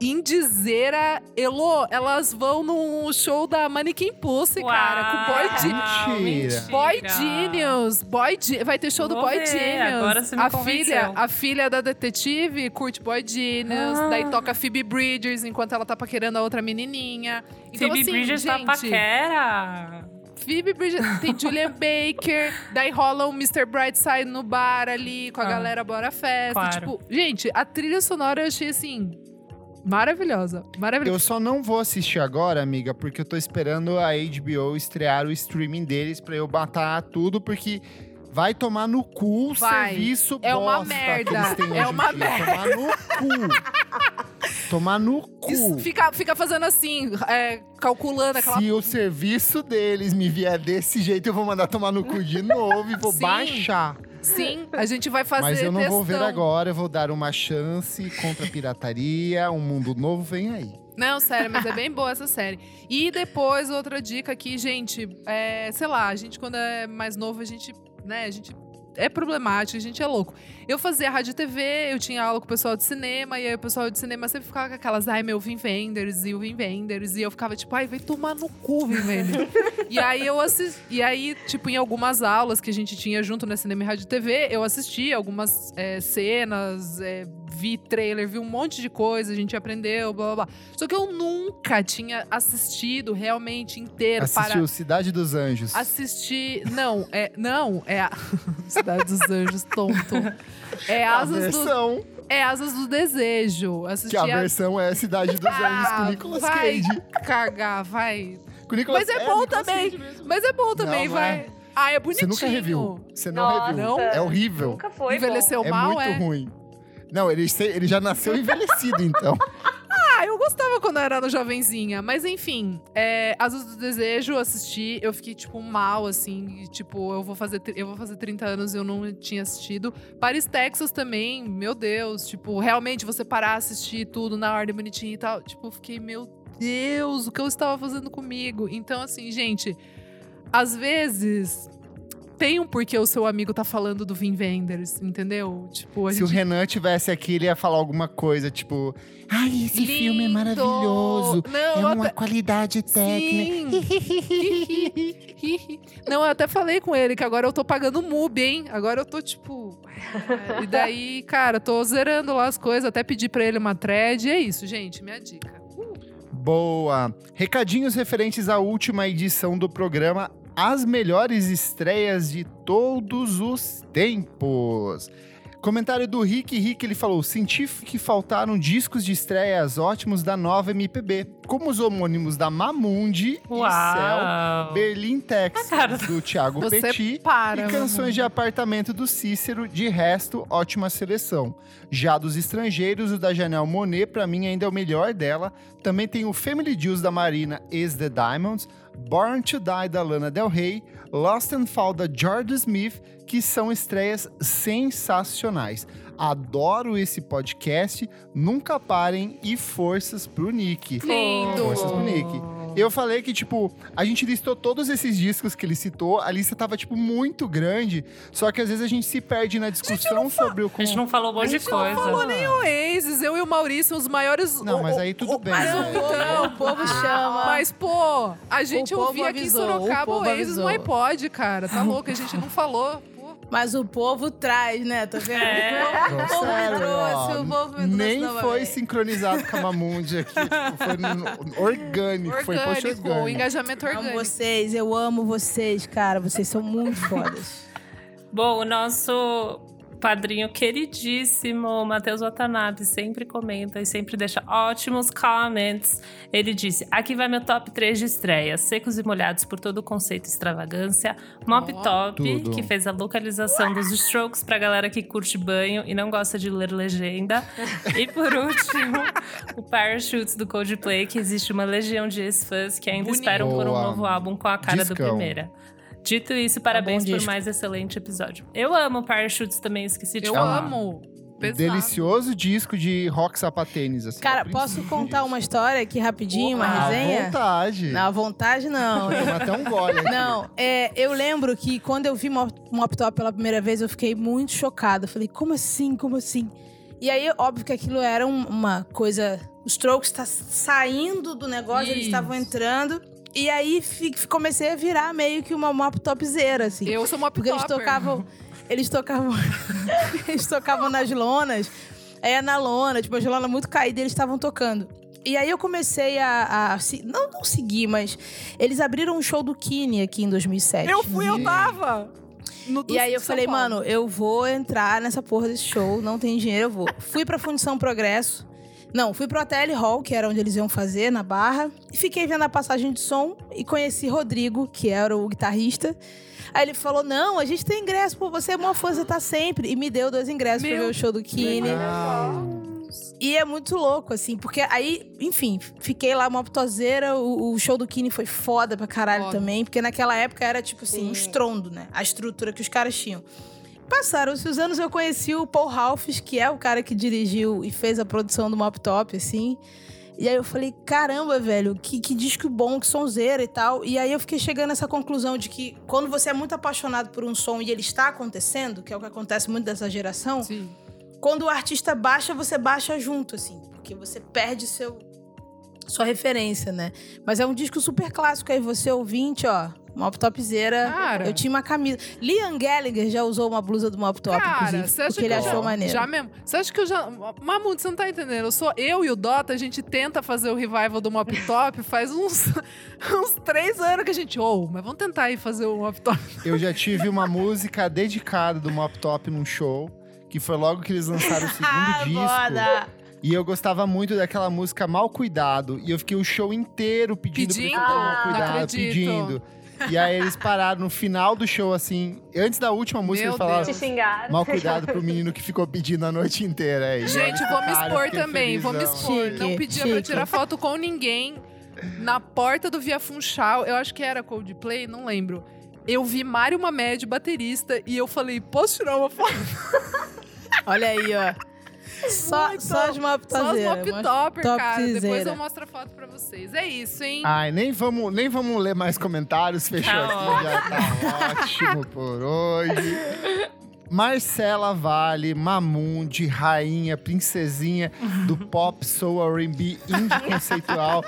indizeira, Elo, elas vão num show da Mannequin Pussy, cara, com o Boy Uau, Genius. Boy Genius, Boy vai ter show do Vou Boy ver, Genius. agora você me a convenceu. filha, a filha da detetive curte Boy Genius, Ah. daí toca Phoebe Bridgers enquanto ela tá paquerando a outra menininha. Então Phoebe assim, Bridgers tá gente, paquera. Phoebe Bridgers, tem Julian Baker, daí rola um Mr. Brightside no bar ali, com a Ah. galera Bora Festa. Claro. Tipo, gente, a trilha sonora eu achei assim. Maravilhosa. Maravilhosa. Eu só não vou assistir agora, amiga, porque eu tô esperando a HBO estrear o streaming deles pra eu matar tudo, porque vai tomar no cu o serviço É uma bosta merda. eles têm É uma dia. Tomar no cu. tomar no cu. Isso Fica, fica fazendo assim, é, calculando aquela. Se o serviço deles me vier desse jeito, eu vou mandar tomar no cu de novo e vou Sim. baixar. Sim, a gente vai fazer. Mas eu não vou ver agora, eu vou dar uma chance contra a pirataria. Um mundo novo vem aí. Não, sério, mas é bem boa essa série. E depois, outra dica aqui, gente, é, sei lá, a gente quando é mais novo, a gente, né, a gente é problemático, a gente é louco. Eu fazia rádio e TV, eu tinha aula com o pessoal de cinema, e aí o pessoal de cinema sempre ficava com aquelas, ai, meu, Vim Vendors, e o Vim Vendors, e eu ficava tipo, ai, vai tomar no cu, Vim Vendors. e aí eu assisti, e aí, tipo, em algumas aulas que a gente tinha junto na cinema e rádio e TV, eu assisti algumas é, cenas, é, vi trailer, vi um monte de coisa, a gente aprendeu, blá blá blá. Só que eu nunca tinha assistido realmente inteiro Assistiu para Cidade dos Anjos. assistir. Não, é. Não, é a. Cidade dos Anjos, tonto. É a Asas, do, versão, é Asas do Desejo. que Assisti a versão é Cidade dos Anjos com Ah, Nicolas vai Cage. cagar, vai. Com Nicolas, Mas é bom Nicolas também. Cage mesmo. Mas é bom também, Não, não vai. é. Ah, é Você bonitinho. nunca reviu. Você não Nossa, reviu. Não? É horrível. Nunca foi Envelheceu É mal, muito é? ruim. Não, ele, ele já nasceu envelhecido, então. Ah, eu gostava quando eu era no jovenzinha. Mas enfim, é, Asas do Desejo, assisti, eu fiquei, tipo, mal, assim. Tipo, eu vou fazer, eu vou fazer 30 anos e eu não tinha assistido. Paris, Texas também, meu Deus. Tipo, realmente você parar, assistir tudo na ordem bonitinha e tal. Tipo, eu fiquei, meu Deus, o que eu estava fazendo comigo? Então, assim, gente, às vezes. Tem um porquê o seu amigo tá falando do Vin Wenders, entendeu? Tipo, Se gente o Renan tivesse aqui, ele ia falar alguma coisa, tipo... Ai, esse filme é Lindo! maravilhoso. Não, é uma até- qualidade técnica. Sim. Não, eu até falei com ele que agora eu tô pagando MUBI, hein? Agora eu tô tipo. é, E daí, cara, tô zerando lá as coisas, até pedi pra ele uma thread. E é isso, gente, minha dica. Boa. Recadinhos referentes à última edição do programa As Melhores Estreias de Todos os Tempos. Comentário do Rick. Rick, ele falou, senti que faltaram discos de estreias ótimos da nova MPB, como os homônimos da Mamundi e Cell, Uau! Berlim, Texas, cara. do Thiago Você Petit, para. e canções de apartamento do Cícero, de resto, ótima seleção. Já dos estrangeiros, o da Janelle Monet, pra mim, ainda é o melhor dela. Também tem o Family Jewels da Marina, Is the Diamonds, Born to Die da Lana Del Rey, Lost and Fall da Jordan Smith, que são estreias sensacionais. Adoro esse podcast, nunca parem e forças pro Nick. Lindo. Forças pro Nick. Eu falei que, tipo, a gente listou todos esses discos que ele citou, a lista tava, tipo, muito grande, só que às vezes a gente se perde na discussão sobre o... A gente não falou um monte de coisa. falou nem o Oasis, eu e o Maurício, os maiores. Não, o- mas aí tudo o- bem. Mas, Mas o povo, o povo chama. mas, pô, a gente ouvia aqui em Sorocaba o o povo Oasis avisou. no iPod, cara. Tá louco, a gente não falou. Mas o povo traz, né? Tá vendo? É. O povo, o povo me trouxe, o povo me trouxe Nem foi sincronizado com a Mamundi aqui. tipo, foi no- orgânico, foi post Orgânico, orgânico. engajamento Amo orgânico. vocês, eu amo vocês, cara. Vocês são muito fodas. Bom, o nosso padrinho queridíssimo, Matheus Watanabe, sempre comenta e sempre deixa ótimos comments. Ele disse: Aqui vai meu top 3 de estreia. Secos e molhados por todo o conceito e extravagância. Mop Ó, Top, tudo. que fez a localização dos Strokes pra galera que curte banho e não gosta de ler legenda. e por último, o Parachutes do Coldplay, que existe uma legião de ex-fãs que ainda Bonito. esperam por um novo álbum com a cara do Discão. primeira. Dito isso, parabéns bom por disco. mais excelente episódio. Eu amo Parachutes também, esqueci de Eu falar. amo. Pesado. Delicioso disco de rock sapatênis, assim. Cara, posso contar disso. uma história aqui rapidinho, uma resenha? vontade. Não, à vontade não. Até um gole aqui. Não, é, eu lembro que quando eu vi Mop Mop Top pela primeira vez, eu fiquei muito chocada. Eu Falei, como assim? Como assim? E aí, óbvio que aquilo era um- uma coisa. Os Strokes tá saindo do negócio, eles Isso. estavam entrando. E aí fi- comecei a virar meio que uma Mop Topzera, assim. Eu sou uma Porque eles tocavam. Eles tocavam. eles tocavam nas lonas. É na lona, tipo, as lonas muito caídas, eles estavam tocando. E aí eu comecei a. a não, não seguir, mas eles abriram um show do Kine aqui em 2007. Eu fui, eu tava. E aí eu São falei, Paulo. mano, eu vou entrar nessa porra desse show, não tem dinheiro, eu vou. Fui pra Fundição Progresso. Não, fui pro Hotel Hall, que era onde eles iam fazer, na Barra. E fiquei vendo a passagem de som e conheci Rodrigo, que era o guitarrista. Aí ele falou, não, a gente tem ingresso, pô, você é mó fã, você tá sempre. E me deu dois ingressos pra Meu ver o show do Kine. E é muito louco, assim, porque aí, enfim, fiquei lá uma ptoseira, o, o show do Kine foi foda pra caralho Foda. também, porque naquela época era tipo assim, um estrondo, né? A estrutura que os caras tinham. Passaram-se os anos, eu conheci o Paul Ralphs, que é o cara que dirigiu e fez a produção do Mop Top, assim. E aí eu falei, caramba, velho, que, que disco bom, que sonzeira e tal. E aí eu fiquei chegando a essa conclusão de que quando você é muito apaixonado por um som e ele está acontecendo, que é o que acontece muito dessa geração, Sim. quando o artista baixa, você baixa junto, assim. Porque você perde seu, sua referência, né? Mas é um disco super clássico aí, você ouvinte, ó. Mop Topzera. Cara. Eu tinha uma camisa. Liam Gallagher já usou uma blusa do Mop Top, Cara, inclusive. você acha porque que ele achou já, maneiro. já mesmo? Você acha que eu já. Mamundo, você não tá entendendo? Eu sou eu e o Dota, a gente tenta fazer o revival do Mop Top faz uns, uns três anos que a gente. Oh, mas vamos tentar aí fazer o Mop Top. Eu já tive uma música dedicada do Mop Top num show, que foi logo que eles lançaram o segundo Ah, disco. foda! E eu gostava muito daquela música Mal Cuidado. E eu fiquei o show inteiro pedindo Pedindo? pra Mal Não Cuidado, pedindo. E aí eles pararam no final do show, assim, antes da última música, Meu eles falaram. Te xingaram. Mal cuidado pro menino que ficou pedindo a noite inteira aí. Gente, vou me expor também, vou me felizão. expor. Chique, não pedia pra chique. tirar foto com ninguém na porta do Via Funchal. Eu acho que era Coldplay, não lembro. Eu vi Mário Mamed, baterista, e eu falei, posso tirar uma foto? Olha aí, ó. Só, Muito. só as Mop Só os Topzera. Mop Topper, cara. Depois eu mostro a foto pra vocês. É isso, hein? Ai, nem vamos, nem vamos ler mais comentários, fechou Tá aqui, já tá ótimo por hoje. Marcela Vale, Mamundi, rainha, princesinha do pop soul R&B indie conceitual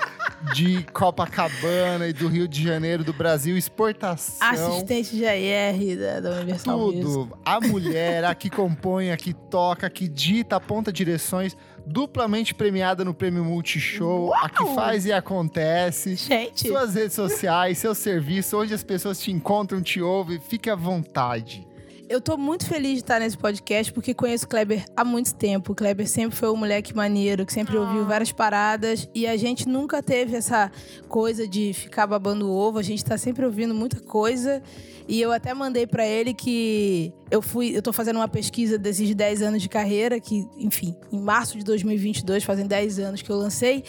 de Copacabana e do Rio de Janeiro, do Brasil, exportação. Assistente de AR da, da Universal Music. Tudo. A mulher, a que compõe, a que toca, a que dita, aponta direções, duplamente premiada no Prêmio Multishow, a que faz e acontece. Gente, Suas redes sociais, seu serviço, onde as pessoas te encontram, te ouvem, fique à vontade. Eu tô muito feliz de estar nesse podcast porque conheço o Kleber há muito tempo. O Kleber sempre foi um moleque maneiro, que sempre ouviu várias paradas. E a gente nunca teve essa coisa de ficar babando o ovo. A gente tá sempre ouvindo muita coisa. E eu até mandei pra ele que eu fui, eu tô fazendo uma pesquisa desses 10 anos de carreira, que, enfim, em março de 2022, fazem 10 anos que eu lancei.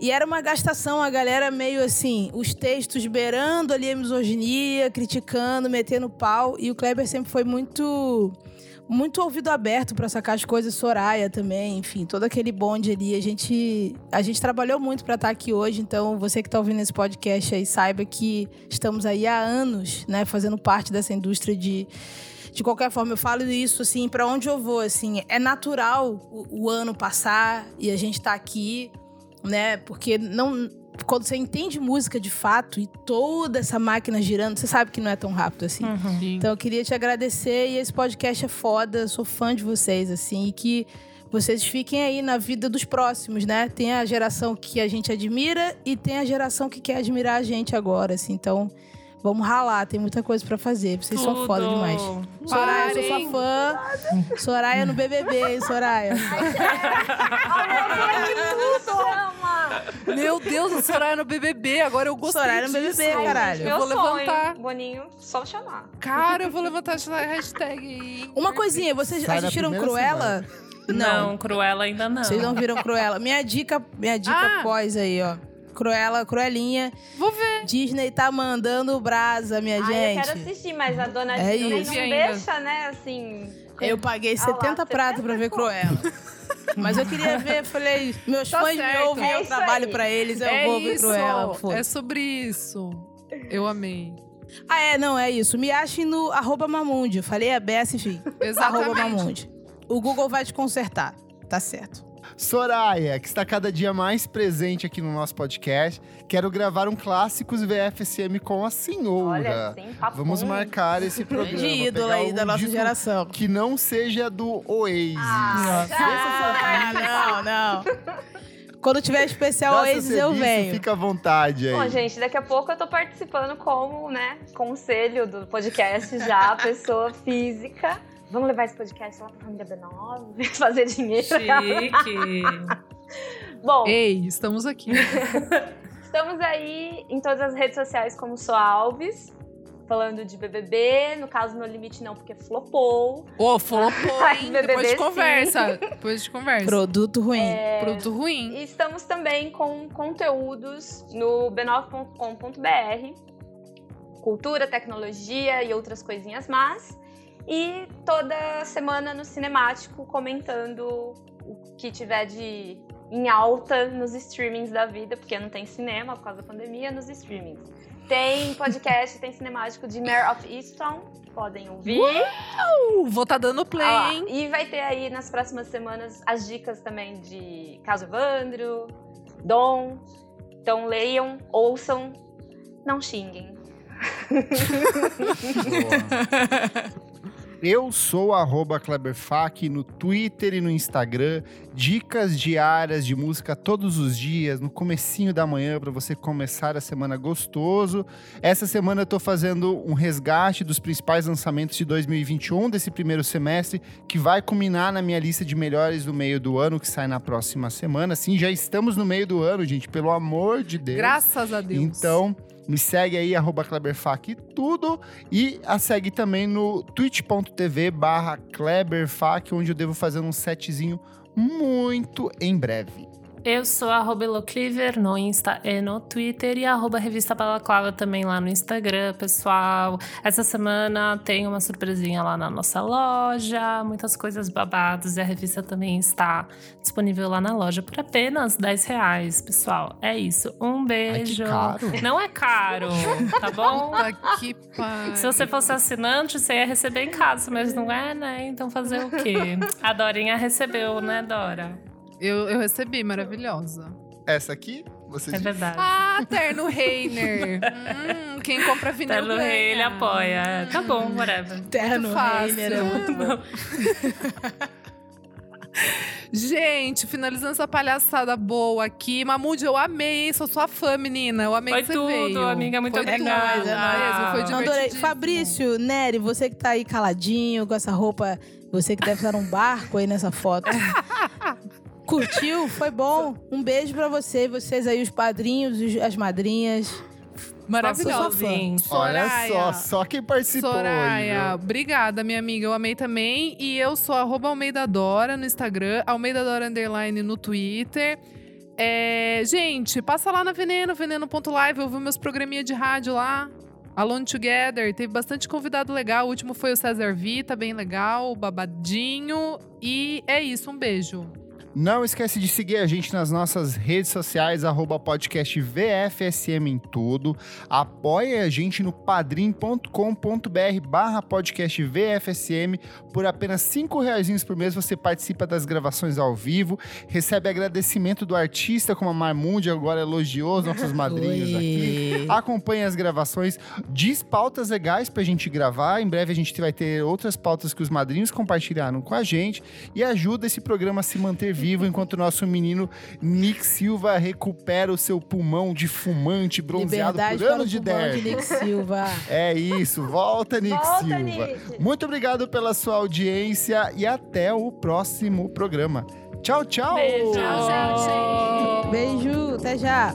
E era uma gastação, a galera meio assim, os textos beirando ali a misoginia, criticando, metendo pau. E o Kleber sempre foi muito muito ouvido aberto pra sacar as coisas, Soraya também, enfim, todo aquele bonde ali. A gente a gente trabalhou muito pra estar aqui hoje, então você que tá ouvindo esse podcast aí saiba que estamos aí há anos, né, fazendo parte dessa indústria de de qualquer forma, eu falo isso assim, pra onde eu vou, assim, é natural o, o ano passar e a gente tá aqui, né? Porque não quando você entende música de fato e toda essa máquina girando, você sabe que não é tão rápido assim. Então eu queria te agradecer e esse podcast é foda, sou fã de vocês assim e que vocês fiquem aí na vida dos próximos, né? Tem a geração que a gente admira e tem a geração que quer admirar a gente agora, assim. Então, vamos ralar, tem muita coisa pra fazer. Vocês são foda Tudo. demais. Soraya, eu sou Parem. sua fã. Soraya no BBB, hein, Soraya? Chama! Meu Deus, o Soraya no BBB. Agora eu gostei Soraya no disso. BBB, caralho. Eu vou Meu sonho, levantar. Boninho, só chamar. Cara, eu vou levantar essa hashtag aí. Uma coisinha, vocês Sai assistiram Cruella? Não, Cruella ainda não. Vocês não viram Cruella? Minha dica, minha dica Ah. pós aí, ó. Cruella, Cruelinha. Vou ver. Disney tá mandando brasa, minha Ai, eu gente. quero assistir, mas a dona É Disney isso. não deixa, né, assim... Eu paguei Ah lá, 70 pratos pra ver Cruella. Mas eu queria ver, falei, meus Tá fãs me certo. ouvem, É eu trabalho aí. pra eles, eu é vou ver. Cruella. é foda-se. sobre isso. Eu amei. Ah, é, não, é isso. Me achem no arroba Mamundi. Falei a Bessa, enfim. Exatamente. Arroba Mamundi. O Google vai te consertar. Tá certo. Soraya, que está cada dia mais presente aqui no nosso podcast, quero gravar um Clássicos VFSM com a senhora. Olha, papo. Vamos marcar esse programa. Grande ídolo aí da um nossa geração. Que não seja do Oasis. Ah, Ah, não, não. Quando tiver especial Graças a Oasis, eu venho. Fica à vontade aí. Bom, gente, daqui a pouco eu tô participando como, né, conselho do podcast já, pessoa física. Vamos levar esse podcast lá pra família B9, fazer dinheiro. Chique. Bom, Ei, estamos aqui. estamos aí em todas as redes sociais como Sou Alves, falando de BBB, no caso No Limite não, porque flopou. Ô, flopou, Ai, hein? BBB Depois de sim. conversa. Depois de conversa. Produto ruim. É. Produto ruim. E estamos também com conteúdos no b9.com.br, cultura, tecnologia e outras coisinhas más. E toda semana no Cinemático comentando o que tiver de em alta nos streamings da vida, porque não tem cinema por causa da pandemia, nos streamings. Tem podcast, tem cinemático de Mare of Easton, podem ouvir. Uh, vou tá dando play, Ah hein? E vai ter aí nas próximas semanas as dicas também de Caso Evandro, Dom. Então leiam, ouçam, não xinguem. Eu sou arroba Kleberfac no Twitter e no Instagram. Dicas diárias de música todos os dias, no comecinho da manhã, para você começar a semana gostoso. Essa semana eu tô fazendo um resgate dos principais lançamentos de 2021, desse primeiro semestre, que vai culminar na minha lista de melhores do meio do ano, que sai na próxima semana. Sim, já estamos no meio do ano, gente, pelo amor de Deus. Graças a Deus. Então, me segue aí, arroba Kleberfac tudo. E a segue também no twitch.tv barra Kleberfac, onde eu devo fazer um setzinho muito em breve. Eu sou arroba Elocliver no Insta e no Twitter e arroba Revista Balaclava também lá no Instagram, pessoal. Essa semana tem uma surpresinha lá na nossa loja, muitas coisas babadas e a revista também está disponível lá na loja por apenas 10 reais, pessoal. É isso. Um beijo. caro. Não é caro, tá bom? Se você fosse assinante, você ia receber em casa, mas não é, né? Então fazer o quê? A Dorinha recebeu, né, Dora? Eu, eu recebi, maravilhosa. Essa aqui, vocês É verdade. Ah, Terno Reiner. hum, quem compra vinil Tá no ganha. rei, ele apoia. É, Tá bom, whatever. Terno. Reiner é muito bom. Gente, finalizando essa palhaçada boa aqui. Mamude, eu amei, hein? Sou sua fã, menina. Eu amei Foi que você tudo, veio. amiga, muito Foi obrigada. tudo, É nóis, mesmo, Foi Não, adorei. Fabrício, Nery, você que tá aí caladinho com essa roupa, você que deve estar num barco aí nessa foto. Curtiu? Foi bom? Um beijo pra você, vocês aí, os padrinhos, os- as madrinhas. Maravilhosa. Ouvinte. Olha só, só quem participou Soraya, hoje. obrigada, minha amiga. Eu amei também. E eu sou arroba Almeida Dora no Instagram, Almeida Dora Underline no Twitter. É, gente, passa lá na Veneno, veneno.live, ouviu meus programinha de rádio lá. Alone Together, teve bastante convidado legal. O último foi o César Vita, bem legal, babadinho. E é isso, um beijo. Não esquece de seguir a gente nas nossas redes sociais, arroba podcast VFSM em tudo. Apoie a gente no padrim.com.br barra podcast VFSM. Por apenas cinco reais por mês você participa das gravações ao vivo, recebe agradecimento do artista, como a Marmundi agora elogiou os nossos madrinhos aqui. Acompanhe as gravações, diz pautas legais pra gente gravar. Em breve a gente vai ter outras pautas que os madrinhos compartilharam com a gente e ajuda esse programa a se manter vivo enquanto o nosso menino Nick Silva recupera o seu pulmão de fumante bronzeado Liberdade por anos de pulmão de derby. Nick Silva. É isso, volta Nick Volta, Silva. Nick. Muito obrigado pela sua audiência e até o próximo programa. Tchau, tchau. Beijo. Beijo, até já.